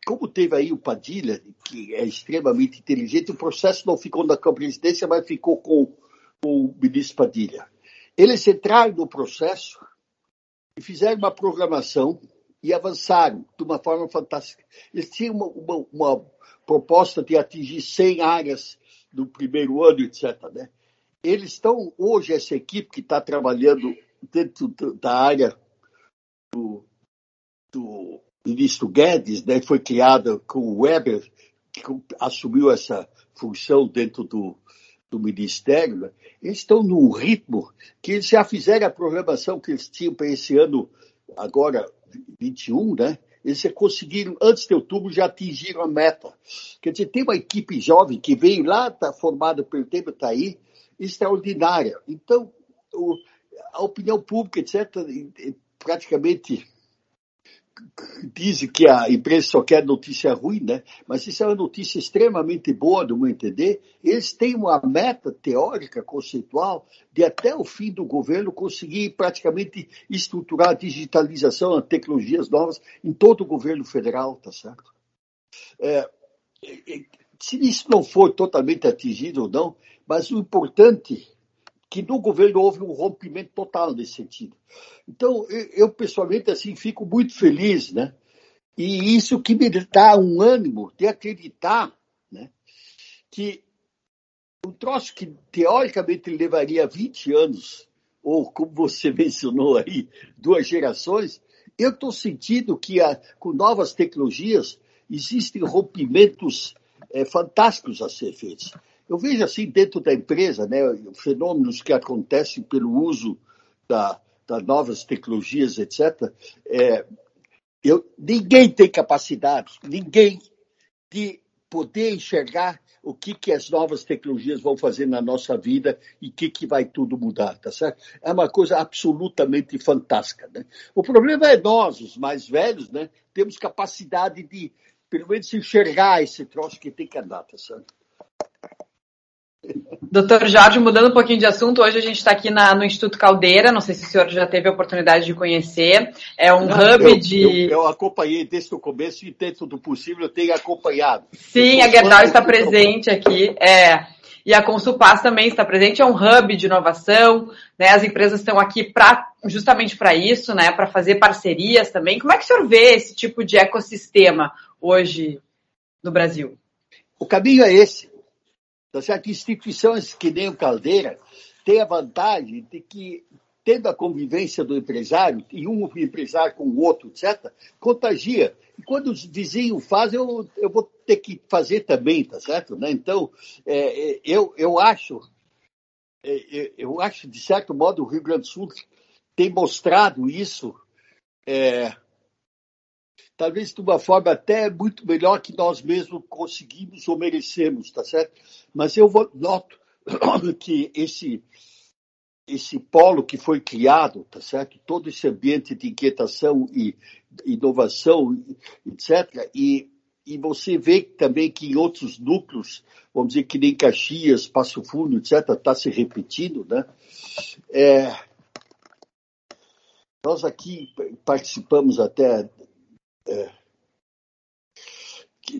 C: como teve aí o Padilha, que é extremamente inteligente, o processo não ficou na presidência, mas ficou com, com o ministro Padilha. Eles entraram no processo e fizeram uma programação e avançaram de uma forma fantástica. Eles tinham uma, uma, uma proposta de atingir 100 áreas no primeiro ano, etc. Né? Eles estão, hoje, essa equipe que está trabalhando dentro da área do, do ministro Guedes, né, foi criada com o Weber, que assumiu essa função dentro do, do Ministério, né, eles estão num ritmo que eles já fizeram a programação que eles tinham para esse ano, agora 21, né? Eles conseguiram, antes de outubro, já atingiram a meta. Quer dizer, tem uma equipe jovem que veio lá, está formada pelo tempo, está aí, extraordinária. Então, o, a opinião pública, etc., praticamente dizem que a imprensa só quer notícia ruim, né? Mas isso é uma notícia extremamente boa, no meu entender. Eles têm uma meta teórica, conceitual, de até o fim do governo conseguir praticamente estruturar a digitalização, as tecnologias novas em todo o governo federal, tá certo? É, se isso não for totalmente atingido ou não, mas o importante que no governo houve um rompimento total nesse sentido. Então, eu pessoalmente assim fico muito feliz, né? E isso que me dá um ânimo de acreditar, né? Que um troço que teoricamente levaria 20 anos, ou como você *laughs* mencionou aí, duas gerações, eu estou sentindo que a, com novas tecnologias existem rompimentos é, fantásticos a ser feitos. Eu vejo assim dentro da empresa, né, fenômenos que acontecem pelo uso da, das novas tecnologias, etc. É, eu, ninguém tem capacidade, ninguém de poder enxergar o que, que as novas tecnologias vão fazer na nossa vida e o que, que vai tudo mudar, tá certo? É uma coisa absolutamente fantástica. Né? O problema é nós, os mais velhos, né? temos capacidade de, pelo menos, enxergar esse troço que tem que andar, tá certo?
B: Doutor Jorge, mudando um pouquinho de assunto, hoje a gente está aqui na, no Instituto Caldeira, não sei se o senhor já teve a oportunidade de conhecer, é um não, hub
C: eu,
B: de...
C: Eu, eu, acompanhei desde o começo e dentro do possível eu tenho acompanhado.
B: Sim, a Gerdau está presente aqui, é, e a Consulpass também está presente, é um hub de inovação, né, as empresas estão aqui pra, justamente para isso, né, para fazer parcerias também. Como é que o senhor vê esse tipo de ecossistema hoje no Brasil?
C: O caminho é esse Tá certo? Instituições que nem o Caldeira têm a vantagem de que, tendo a convivência do empresário, e um empresário com o outro, etc., contagia. E quando os vizinhos fazem, eu, eu vou ter que fazer também, tá certo? Né? Então, é, é eu, eu acho, é, é, eu acho, de certo modo, o Rio Grande do Sul tem mostrado isso é, talvez de uma forma até muito melhor que nós mesmos conseguimos ou merecemos, tá certo? Mas eu noto *clears throat* que esse esse polo que foi criado, tá certo? Todo esse ambiente de inquietação e inovação, etc. E, e você vê também que em outros núcleos, vamos dizer que nem Caxias, Passo Fundo, etc., está se repetindo, né? É, nós aqui participamos até é,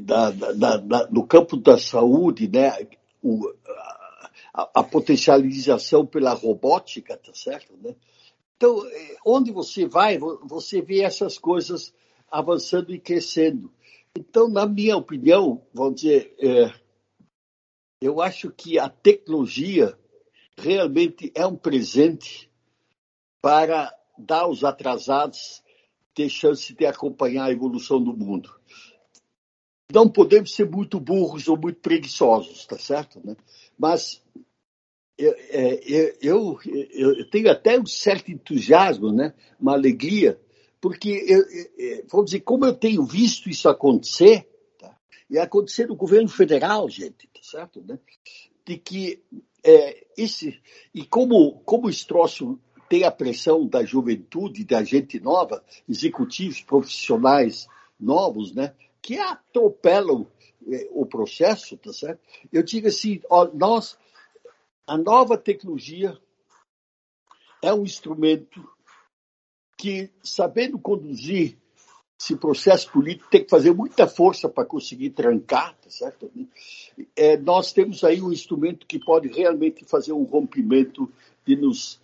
C: da, da, da, no campo da saúde, né, o, a, a, potencialização pela robótica, tá certo? Né? Então, é, onde você vai, você vê essas coisas avançando e crescendo. Então, na minha opinião, vamos dizer, é, eu acho que a tecnologia realmente é um presente para dar aos atrasados ter chance de acompanhar a evolução do mundo. Não podemos ser muito burros ou muito preguiçosos, tá certo? Né? Mas eu, é, eu, eu, tenho até um certo entusiasmo, né? uma alegria, porque, eu, vamos dizer, como eu tenho visto isso acontecer, tá? e acontecer no governo federal, gente, tá certo? Né? De que é, esse, e como, como esse troço tem a pressão da juventude, da gente nova, executivos profissionais novos, né, que atropelam eh, o processo, tá certo? Eu digo assim, ó, nós, a nova tecnologia é um instrumento que, sabendo conduzir esse processo político, tem que fazer muita força para conseguir trancar, tá certo? É, nós temos aí um instrumento que pode realmente fazer um rompimento de nos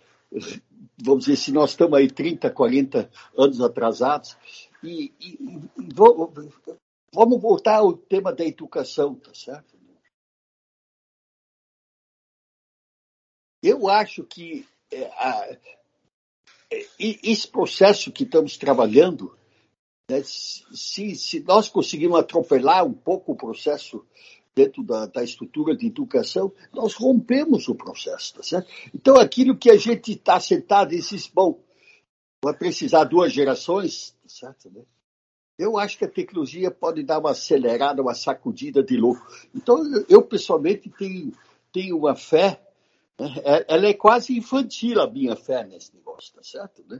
C: vamos dizer, se nós estamos aí 30, 40 anos atrasados, e, e, e vamos voltar ao tema da educação, tá certo? Eu acho que é, a, esse processo que estamos trabalhando, né, se, se nós conseguirmos atropelar um pouco o processo dentro da, da, estrutura de educação, nós rompemos o processo, tá certo? Então, aquilo que a gente está sentado e diz, bom, vai precisar duas gerações, tá certo? Né? Eu acho que a tecnologia pode dar uma acelerada, uma sacudida de louco. Então, eu pessoalmente tenho, tenho uma fé, né? É, ela é quase infantil a minha fé nesse negócio, tá certo? Né?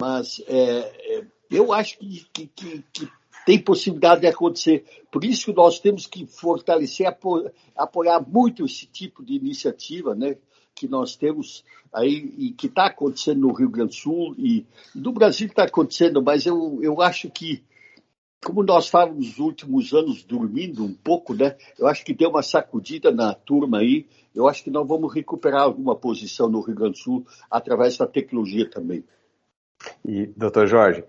C: Mas é, é, eu acho que, que, que, que tem possibilidade de acontecer. Por isso que nós temos que fortalecer, apoiar muito esse tipo de iniciativa, né? que nós temos aí e que está acontecendo no Rio Grande do Sul e no Brasil está acontecendo, mas eu, eu acho que, como nós estávamos nos últimos anos dormindo um pouco, né? Eu acho que deu uma sacudida na turma aí. Eu acho que nós vamos recuperar alguma posição no Rio Grande do Sul através da tecnologia também.
D: E, doutor Jorge,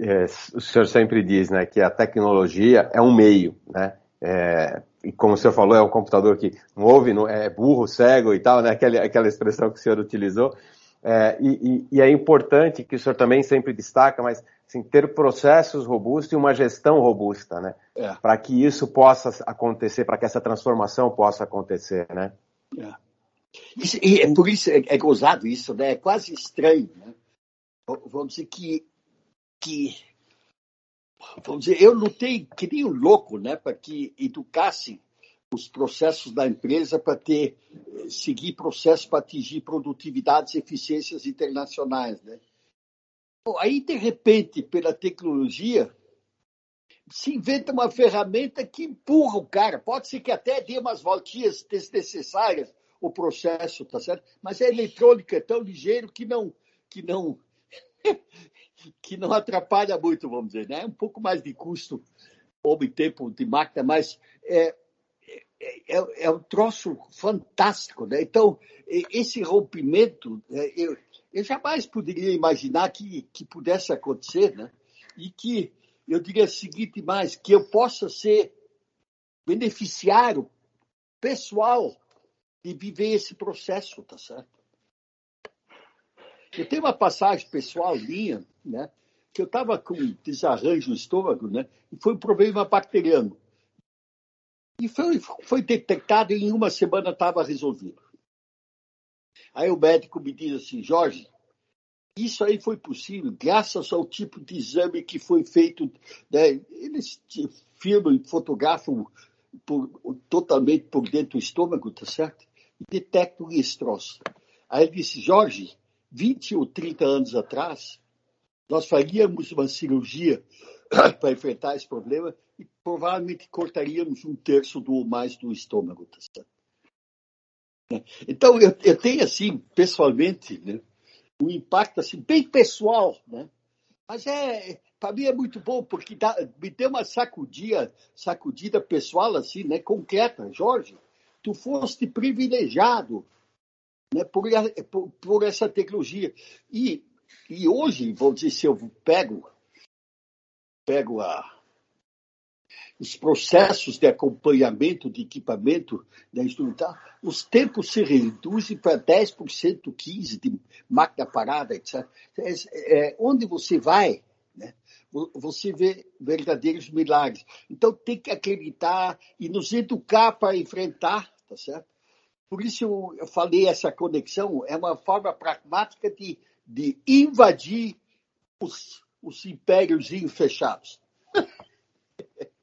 D: é, o senhor sempre diz né, que a tecnologia é um meio, né? É, e como o senhor falou, é um computador que não ouve, não, é burro, cego e tal, né? Aquela, aquela expressão que o senhor utilizou. É, e, e, é importante que o senhor também sempre destaca, mas assim, ter processos robustos e uma gestão robusta, né? É. Para que isso possa acontecer, para que essa transformação possa acontecer, né?
C: É. Isso, e é por isso é, é gozado isso, né? É quase estranho, né? Vamos dizer que que vamos dizer, eu lutei que nem um louco, né, para que educassem os processos da empresa para ter seguir processos para atingir produtividades e eficiências internacionais, né? Bom, aí de repente, pela tecnologia, se inventa uma ferramenta que empurra o cara. Pode ser que até dê umas voltinhas desnecessárias o processo, tá certo? Mas a eletrônica é tão ligeiro que não que não *laughs* que não atrapalha muito, vamos dizer, né? Um pouco mais de custo de tempo de máquina, mas é, é, é, é um troço fantástico, né? Então, esse rompimento, né, eu, eu jamais poderia imaginar que, que pudesse acontecer, né? E que eu diria o seguinte mais, que eu possa ser beneficiário pessoal de viver esse processo, tá certo? Eu tenho uma passagem pessoal minha, né? Que eu estava com desarranjo no estômago, né? E foi um problema bacteriano. E foi, foi detectado e em uma semana estava resolvido. Aí o médico me diz assim, Jorge, isso aí foi possível graças ao tipo de exame que foi feito. Né? Eles filmam e fotografam por, totalmente por dentro do estômago, tá certo? E detectam esse troço. Aí ele disse, Jorge, 20 ou 30 anos atrás, nós faríamos uma cirurgia *coughs* para enfrentar esse problema e provavelmente cortaríamos um terço do ou mais do estômago, tá certo? Então, eu, eu tenho, assim, pessoalmente, né, um impacto assim, bem pessoal, né? Mas é, para mim é muito bom, porque dá, me deu uma sacudida, sacudida pessoal, assim, né? Concreta. Jorge, tu foste privilegiado né, por, por, por essa tecnologia. E, e hoje, vou dizer, se eu pego, pego a, os processos de acompanhamento de equipamento da instrumental, os tempos se reduzem para 10%, 15% de máquina parada, etc. É, é, onde você vai, né, você vê verdadeiros milagres. Então tem que acreditar e nos educar para enfrentar, tá certo? Por isso eu, falei essa conexão é uma forma pragmática de, de invadir os, os impérios fechados. *laughs*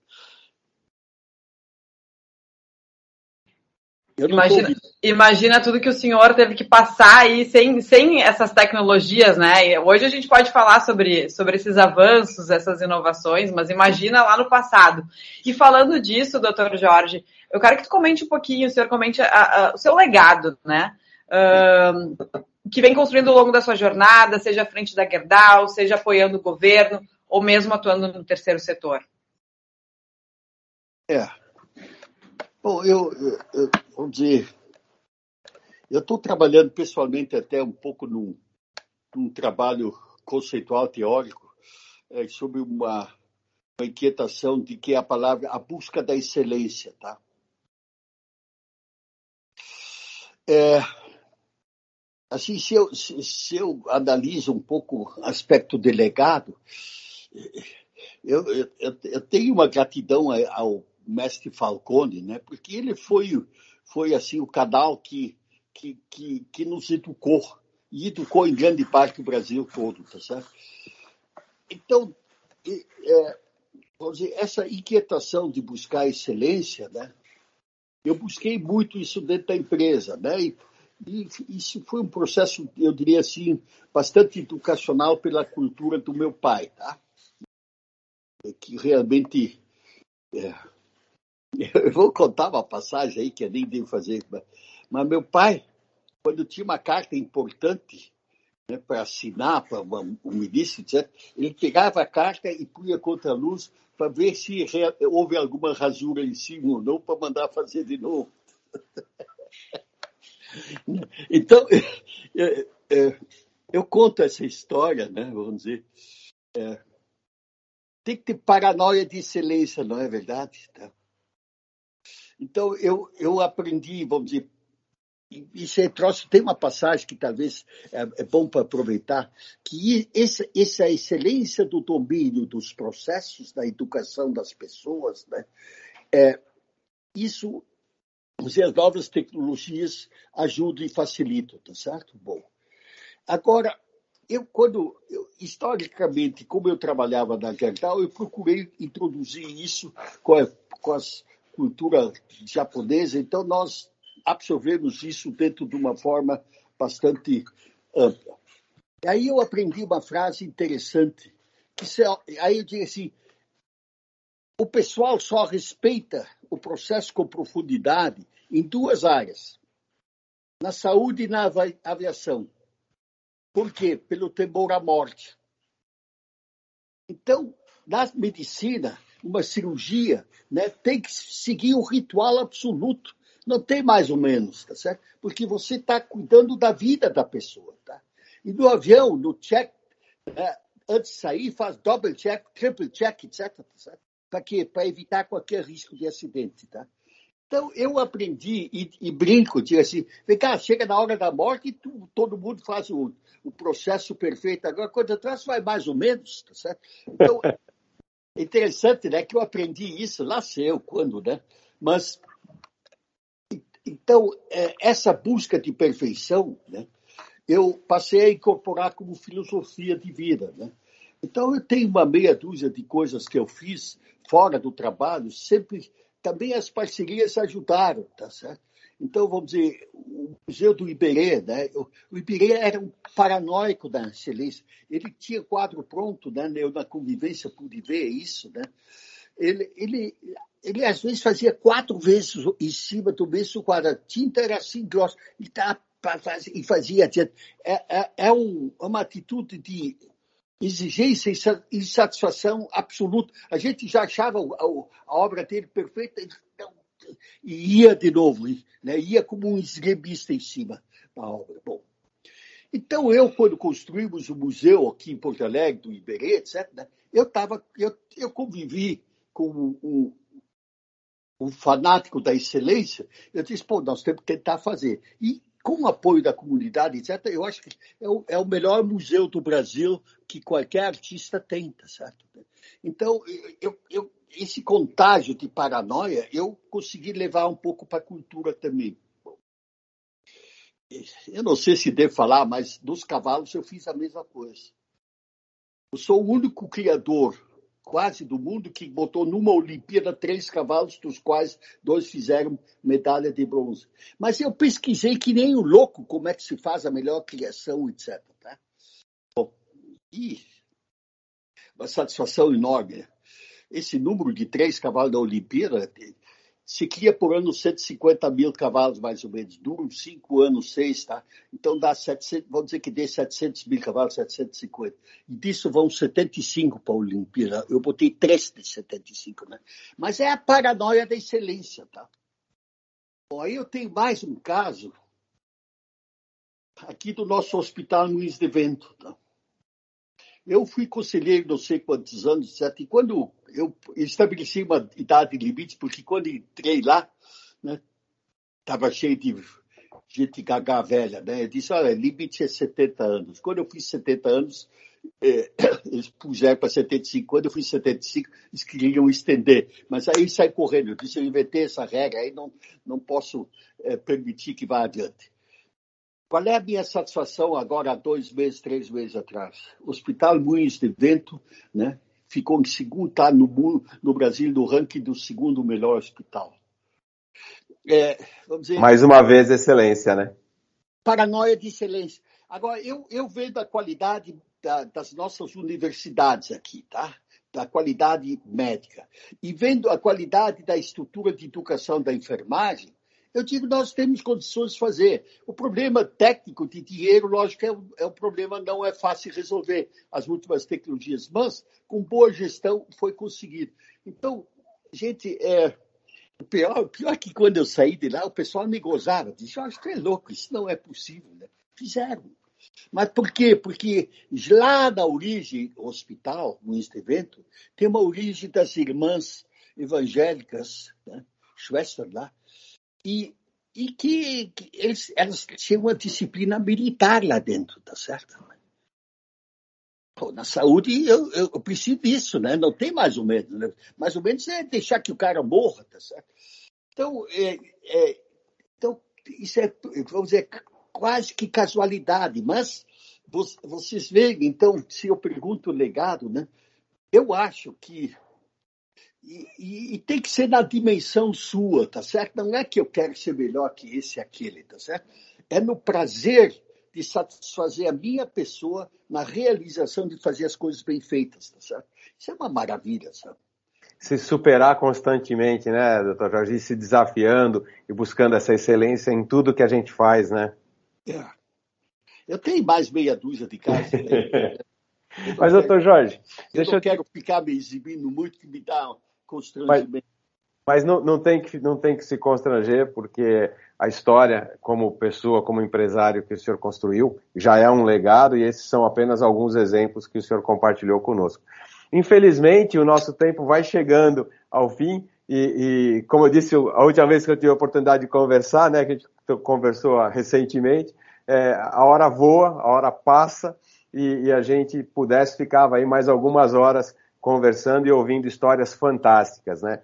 B: Imagina, imagina, tudo que o senhor teve que passar aí sem, sem essas tecnologias, né? Hoje a gente pode falar sobre, sobre esses avanços, essas inovações, mas imagina lá no passado. E falando disso, doutor Jorge, eu quero que tu comente um pouquinho, o senhor comente a, a, o seu legado, né? Que vem construindo ao longo da sua jornada, seja à frente da Gerdau, seja apoiando o governo, ou mesmo atuando no terceiro setor.
C: É, Bom, eu, eu, eu vamos dizer, eu estou trabalhando pessoalmente até um pouco num, num trabalho conceitual teórico é, sobre uma, uma inquietação de que é a palavra a busca da excelência, tá? É, assim, se eu, se, se eu analiso um pouco o aspecto delegado, eu, eu, eu tenho uma gratidão ao mestre Falcone, né? Porque ele foi, foi assim o canal que, que, que, que nos educou e educou em grande parte o Brasil todo, tá certo? Então, é, vamos dizer, essa inquietação de buscar excelência, né? Eu busquei muito isso dentro da empresa, né? E, e isso foi um processo, eu diria assim, bastante educacional pela cultura do meu pai, tá? Que realmente é, *laughs* eu vou contar uma passagem aí que eu nem devo fazer. Mas meu pai, quando tinha uma carta importante né, para assinar para um ministro, etc., ele pegava a carta e punha contra a luz para ver se houve alguma rasura em cima ou não, para mandar fazer de novo. *laughs* então, eu, *laughs* eu, eu, conto essa história, né, vamos dizer. É, tem que ter paranoia de excelência, não é verdade? Tá? Então, eu, eu aprendi, vamos dizer, isso é troço, tem uma passagem que talvez é, é bom para aproveitar, que essa, essa excelência do domínio dos processos da educação das pessoas, né, é, isso, as novas tecnologias ajudam e facilitam, tá certo? Bom, agora, eu, quando, eu, historicamente, como eu trabalhava na Gerdau, eu procurei introduzir isso com a, com as cultura japonesa, então nós absorvemos isso dentro de uma forma bastante ampla. E aí eu aprendi uma frase interessante, que se, aí eu digo assim, o pessoal só respeita o processo com profundidade em duas áreas, na saúde e na aviação. Por quê? Pelo temor à morte. Então, na medicina, uma cirurgia né, tem que seguir o ritual absoluto. Não tem mais ou menos, tá certo? Porque você está cuidando da vida da pessoa, tá? E no avião, no check, é, antes de sair, faz double check, triple check, etc. Tá Para quê? Para evitar qualquer risco de acidente, tá? Então, eu aprendi e, e brinco, digo assim, vem cá, chega na hora da morte e tu, todo mundo faz o, o processo perfeito. Agora, quando atrás vai mais ou menos, tá certo? Então, *laughs* interessante, né, que eu aprendi isso, lá sei eu quando, né? Mas, então, é, essa busca de perfeição, né, eu passei a incorporar como filosofia de vida, né? Então, eu tenho uma meia dúzia de coisas que eu fiz fora do trabalho, sempre também as parcerias ajudaram, tá certo? Então, vamos dizer, o Museu do Iberê, né? o Iberê era um paranoico da excelência. Ele tinha quadro pronto, né? eu na convivência pude ver isso. Né? Ele, ele, ele às vezes fazia quatro vezes em cima do mesmo quadro. A tinta era assim grossa e, tá, fazia. É, é, é um, uma atitude de exigência e insatisfação absoluta. A gente já achava a, obra dele perfeita então, e ia de novo, né? ia como um esgrebista em cima da obra. Bom, então eu, quando construímos o museu aqui em Porto Alegre, do Iberê, etc., né? eu, tava, eu, eu convivi com um, um fanático da excelência, eu disse, pô, nós temos que tentar fazer. E com o apoio da comunidade, etc., eu acho que é o, é o melhor museu do Brasil que qualquer artista tem, tá certo? Então, eu, eu, esse contágio de paranoia, eu consegui levar um pouco para a cultura também. Eu não sei se devo falar, mas dos cavalos eu fiz a mesma coisa. Eu sou o único criador quase do mundo que botou numa Olimpíada três cavalos, dos quais dois fizeram medalha de bronze. Mas eu pesquisei que nem o louco como é que se faz a melhor criação, etc. Tá? Bom, e uma satisfação enorme. Esse número de três cavalos da Olimpíada se cria por ano 150 mil cavalos, mais ou menos. Duram cinco anos, seis, tá? Então dá 700, vamos dizer que dê 700 mil cavalos, 750. E disso vão 75 para a Olimpíada. Eu botei três de 75, né? Mas é a paranoia da excelência, tá? Bom, aí eu tenho mais um caso aqui do nosso hospital Luiz de Vento, tá? Eu fui conselheiro não sei quantos anos? E quando eu estabeleci uma idade limite, porque quando entrei lá, estava né, cheio de gente gaga velha, né? Eu disse, olha, limite é 70 anos. Quando eu fiz 70 anos, é, *coughs* eles puseram para 75. Quando eu fiz 75, eles queriam estender. Mas aí sai correndo. Eu disse, eu inventei essa regra, aí não, não posso é, permitir que vá adiante. Qual é a minha satisfação agora, há dois meses, três meses atrás? Hospital Moinhos de Vento né, ficou em segundo, está no, no Brasil no ranking do segundo melhor hospital.
D: É, dizer, Mais uma vez, excelência, né?
C: Paranoia de excelência. Agora, eu, eu vejo a qualidade da, das nossas universidades aqui, tá? Da qualidade médica. E vendo a qualidade da estrutura de educação da enfermagem, eu digo, nós temos condições de fazer. O problema técnico de dinheiro, lógico, é, é um problema, não é fácil resolver as últimas tecnologias, mas com boa gestão foi conseguido. Então, gente, é, o pior, pior é que quando eu saí de lá, o pessoal me gozava, disse, acho que é louco, isso não é possível. Né? Fizeram. Mas por quê? Porque lá na origem, hospital, no evento, tem uma origem das irmãs evangélicas, né? Schwester lá, e, e que, que eles, elas tinham uma disciplina militar lá dentro, tá certo? Pô, na saúde eu, eu, eu, preciso disso, né? Não tem mais ou menos. Né? Mais ou menos é deixar que o cara morra, tá certo? Então, é, é, então isso é, vamos dizer, quase que casualidade, mas vocês veem, então, se eu pergunto legado, né? Eu acho que e, e, e, tem que ser na dimensão sua, tá certo? Não é que eu quero ser melhor que esse e aquele, tá certo? É no prazer de satisfazer a minha pessoa na realização de fazer as coisas bem feitas, tá certo? Isso é uma maravilha, sabe?
D: Se superar constantemente, né, doutor Jorge? se desafiando e buscando essa excelência em tudo que a gente faz, né?
C: É. Eu tenho mais meia dúzia de casos. Né? *laughs*
D: Mas, doutor Jorge,
C: eu deixa não eu quero ficar me exibindo muito, que me dá constrangimento.
D: Mas, mas não, não, tem que, não tem que se constranger, porque a história, como pessoa, como empresário que o senhor construiu, já é um legado e esses são apenas alguns exemplos que o senhor compartilhou conosco. Infelizmente, o nosso tempo vai chegando ao fim e, e, como eu disse, a última vez que eu tive a oportunidade de conversar, né, que a gente conversou recentemente, é, a hora voa, a hora passa e, e a gente pudesse ficava aí mais algumas horas conversando e ouvindo histórias fantásticas, né?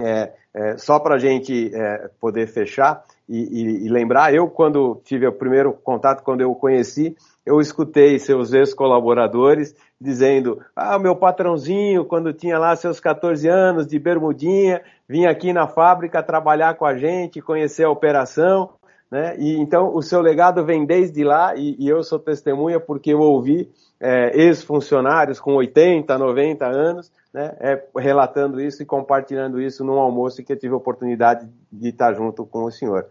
D: É, é, só para a gente é, poder fechar e, e, e, lembrar, eu quando tive o primeiro contato, quando eu o conheci, eu escutei seus ex-colaboradores dizendo, ah, meu patrãozinho, quando tinha lá seus 14 anos de bermudinha, vinha aqui na fábrica trabalhar com a gente, conhecer a operação, né? E então o seu legado vem desde lá e, e eu sou testemunha porque eu ouvi é, ex-funcionários com 80, 90 anos, né, é, relatando isso e compartilhando isso num almoço que eu tive a oportunidade de estar junto com o senhor.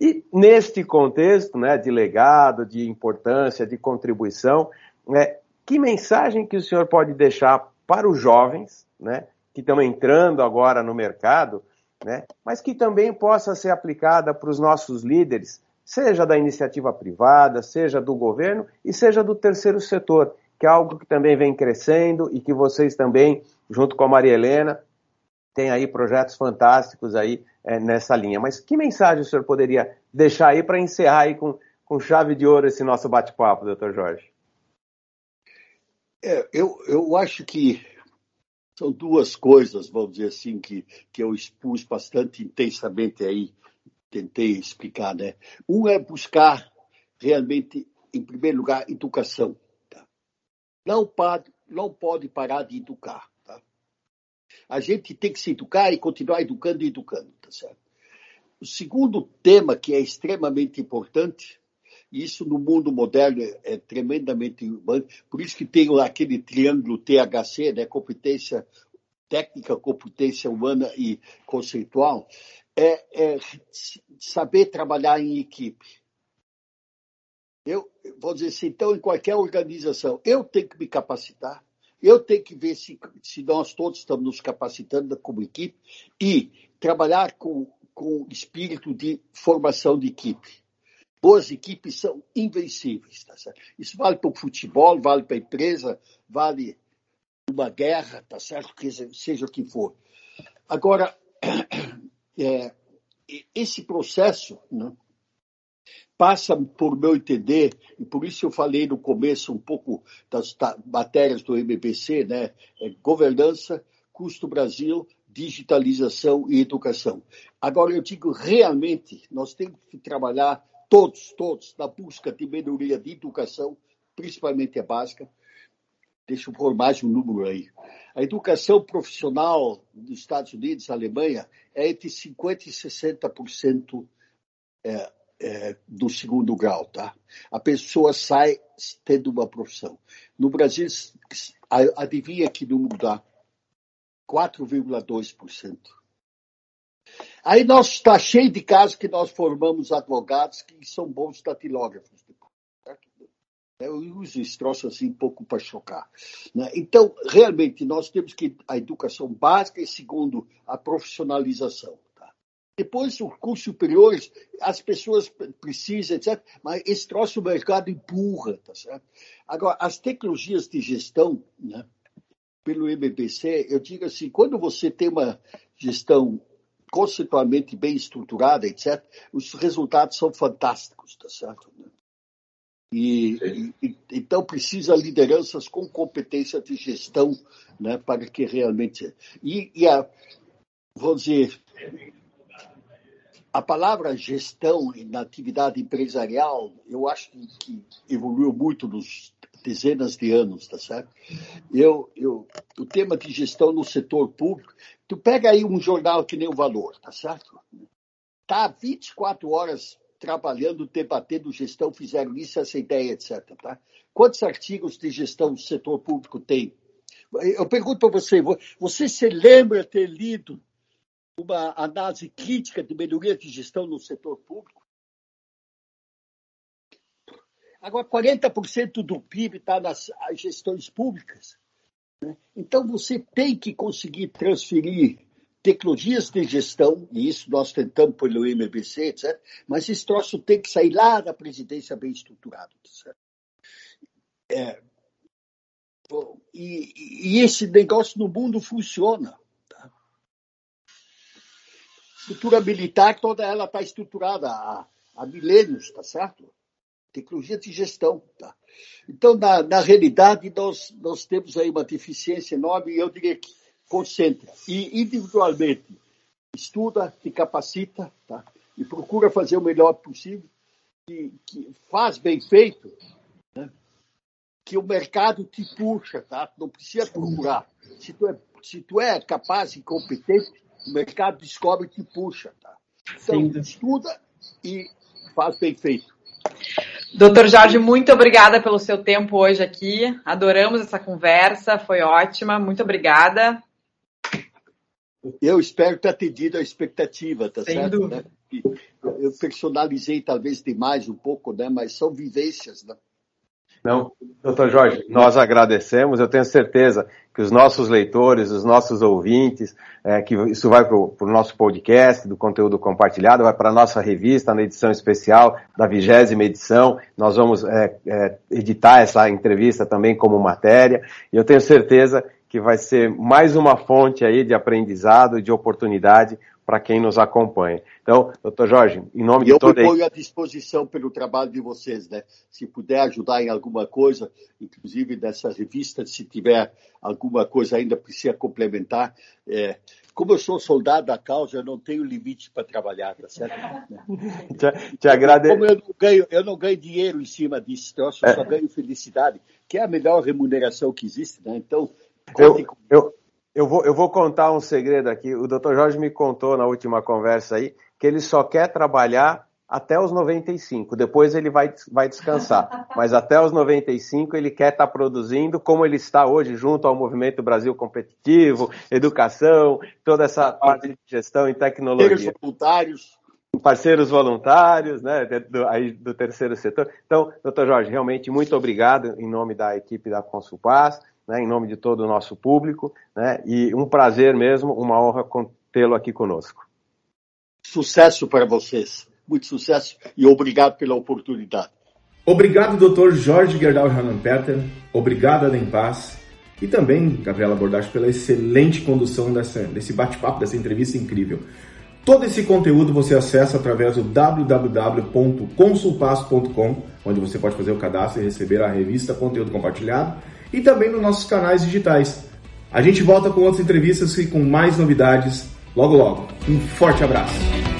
D: E neste contexto né, de legado, de importância, de contribuição, né, que mensagem que o senhor pode deixar para os jovens né, que estão entrando agora no mercado, né, mas que também possa ser aplicada para os nossos líderes seja da iniciativa privada, seja do governo e seja do terceiro setor, que é algo que também vem crescendo e que vocês também, junto com a Maria Helena, têm aí projetos fantásticos aí é, nessa linha. Mas que mensagem o senhor poderia deixar aí para encerrar aí com, com chave de ouro esse nosso bate-papo, doutor Jorge?
C: É, eu, eu acho que são duas coisas, vamos dizer assim, que, que eu expus bastante intensamente aí tentei explicar, né? Um é buscar realmente, em primeiro lugar, educação. Tá? Não, pode, não pode parar de educar. Tá? A gente tem que se educar e continuar educando e educando, tá certo? O segundo tema que é extremamente importante, e isso no mundo moderno é tremendamente por isso que tem aquele triângulo THC, né? competência técnica, competência humana e conceitual, é, é saber trabalhar em equipe. Eu vou dizer assim, então, em qualquer organização, eu tenho que me capacitar, eu tenho que ver se, se nós todos estamos nos capacitando como equipe e trabalhar com, com espírito de formação de equipe. Boas equipes são invencíveis. Tá certo? Isso vale para o futebol, vale para a empresa, vale uma guerra, tá certo? Que seja o que for. Agora, *clears throat* é, esse processo né, passa, por meu entender, e por isso eu falei no começo um pouco das matérias do MBC, né, é governança, custo Brasil, digitalização e educação. Agora, eu digo realmente, nós temos que trabalhar todos, todos, na busca de melhoria de educação, principalmente a básica, deixa eu pôr mais um número aí. A educação profissional dos Estados Unidos, Alemanha, é entre 50% e 60% é, é, do segundo grau, tá? A pessoa sai tendo uma profissão. No Brasil, adivinha que número dá? 4,2%. Aí nós está cheio de casos que nós formamos advogados que são bons datilógrafos. Eu uso esse troço assim um pouco para chocar. Né? Então, realmente, nós temos que a educação básica e, segundo, a profissionalização. Tá? Depois, os cursos superiores, as pessoas precisam, etc. Mas esse troço o mercado empurra, tá certo? Agora, as tecnologias de gestão, né, pelo MBC, eu digo assim, quando você tem uma gestão conceitualmente bem estruturada, etc., os resultados são fantásticos, tá certo? E, e, então precisa lideranças com competência de gestão, né, para que realmente e, e a, vou dizer a palavra gestão na atividade empresarial, eu acho que evoluiu muito nos dezenas de anos, tá certo? Eu, eu, o tema de gestão no setor público, tu pega aí um jornal que nem o Valor, tá certo? Tá 24 horas trabalhando, debatendo gestão, fizeram isso, essa ideia, etc. Tá? Quantos artigos de gestão do setor público tem? Eu pergunto para você, você se lembra ter lido uma análise crítica de melhoria de gestão no setor público? Agora, 40% do PIB está nas gestões públicas. Né? Então, você tem que conseguir transferir tecnologias de gestão, e isso nós tentamos pelo MBC, etc. Mas esse troço tem que sair lá da presidência bem estruturado. É, e, e, esse negócio no mundo funciona. Tá? Estrutura militar, toda ela está estruturada há, há milênios, tá certo? Tecnologia de gestão. Tá? Então, na, na realidade, nós, nós temos aí uma deficiência enorme, e eu diria que concentra e individualmente estuda, se capacita tá? e procura fazer o melhor possível, que, que faz bem feito, né? que o mercado te puxa, tá? não precisa procurar. Se tu, é, se tu é capaz e competente, o mercado descobre e te puxa. Tá? Então, Sim. estuda e faz bem feito.
B: Doutor Jorge, muito obrigada pelo seu tempo hoje aqui. Adoramos essa conversa, foi ótima. Muito obrigada.
C: Eu espero ter atendido a expectativa, tá Sem certo? Né? Eu personalizei talvez demais um pouco, né? Mas são vivências, né?
D: Não, doutor Jorge, nós agradecemos. Eu tenho certeza que os nossos leitores, os nossos ouvintes, é, que isso vai para o nosso podcast do conteúdo compartilhado, vai para a nossa revista na edição especial da vigésima edição. Nós vamos é, é, editar essa entrevista também como matéria. E eu tenho certeza que vai ser mais uma fonte aí de aprendizado, de oportunidade para quem nos acompanha. Então, doutor Jorge, em nome de toda
C: Eu me ponho à disposição pelo trabalho de vocês, né? Se puder ajudar em alguma coisa, inclusive nessa revista, se tiver alguma coisa ainda precisa complementar. É, como eu sou soldado da causa, eu não tenho limite para trabalhar, tá certo? *laughs*
D: te, te agradeço.
C: Como eu não, ganho, eu não ganho dinheiro em cima disso, eu só, é. só ganho felicidade, que é a melhor remuneração que existe, né? Então,
D: eu, eu, eu, vou, eu vou contar um segredo aqui. O doutor Jorge me contou na última conversa aí que ele só quer trabalhar até os 95. Depois ele vai, vai descansar. *laughs* Mas até os 95 ele quer estar tá produzindo como ele está hoje, junto ao Movimento Brasil Competitivo, educação, toda essa parte de gestão e tecnologia.
C: Parceiros voluntários.
D: Parceiros voluntários, né, do, aí, do terceiro setor. Então, doutor Jorge, realmente muito obrigado em nome da equipe da Consulpaz né, em nome de todo o nosso público, né, e um prazer mesmo, uma honra tê-lo aqui conosco.
C: Sucesso para vocês, muito sucesso e obrigado pela oportunidade.
A: Obrigado, Dr. Jorge Gerdau Peter, obrigado, Adem Paz, e também, Gabriela Bordache, pela excelente condução dessa, desse bate-papo, dessa entrevista incrível. Todo esse conteúdo você acessa através do www.consulpass.com, onde você pode fazer o cadastro e receber a revista Conteúdo Compartilhado e também nos nossos canais digitais. A gente volta com outras entrevistas e com mais novidades logo logo. Um forte abraço!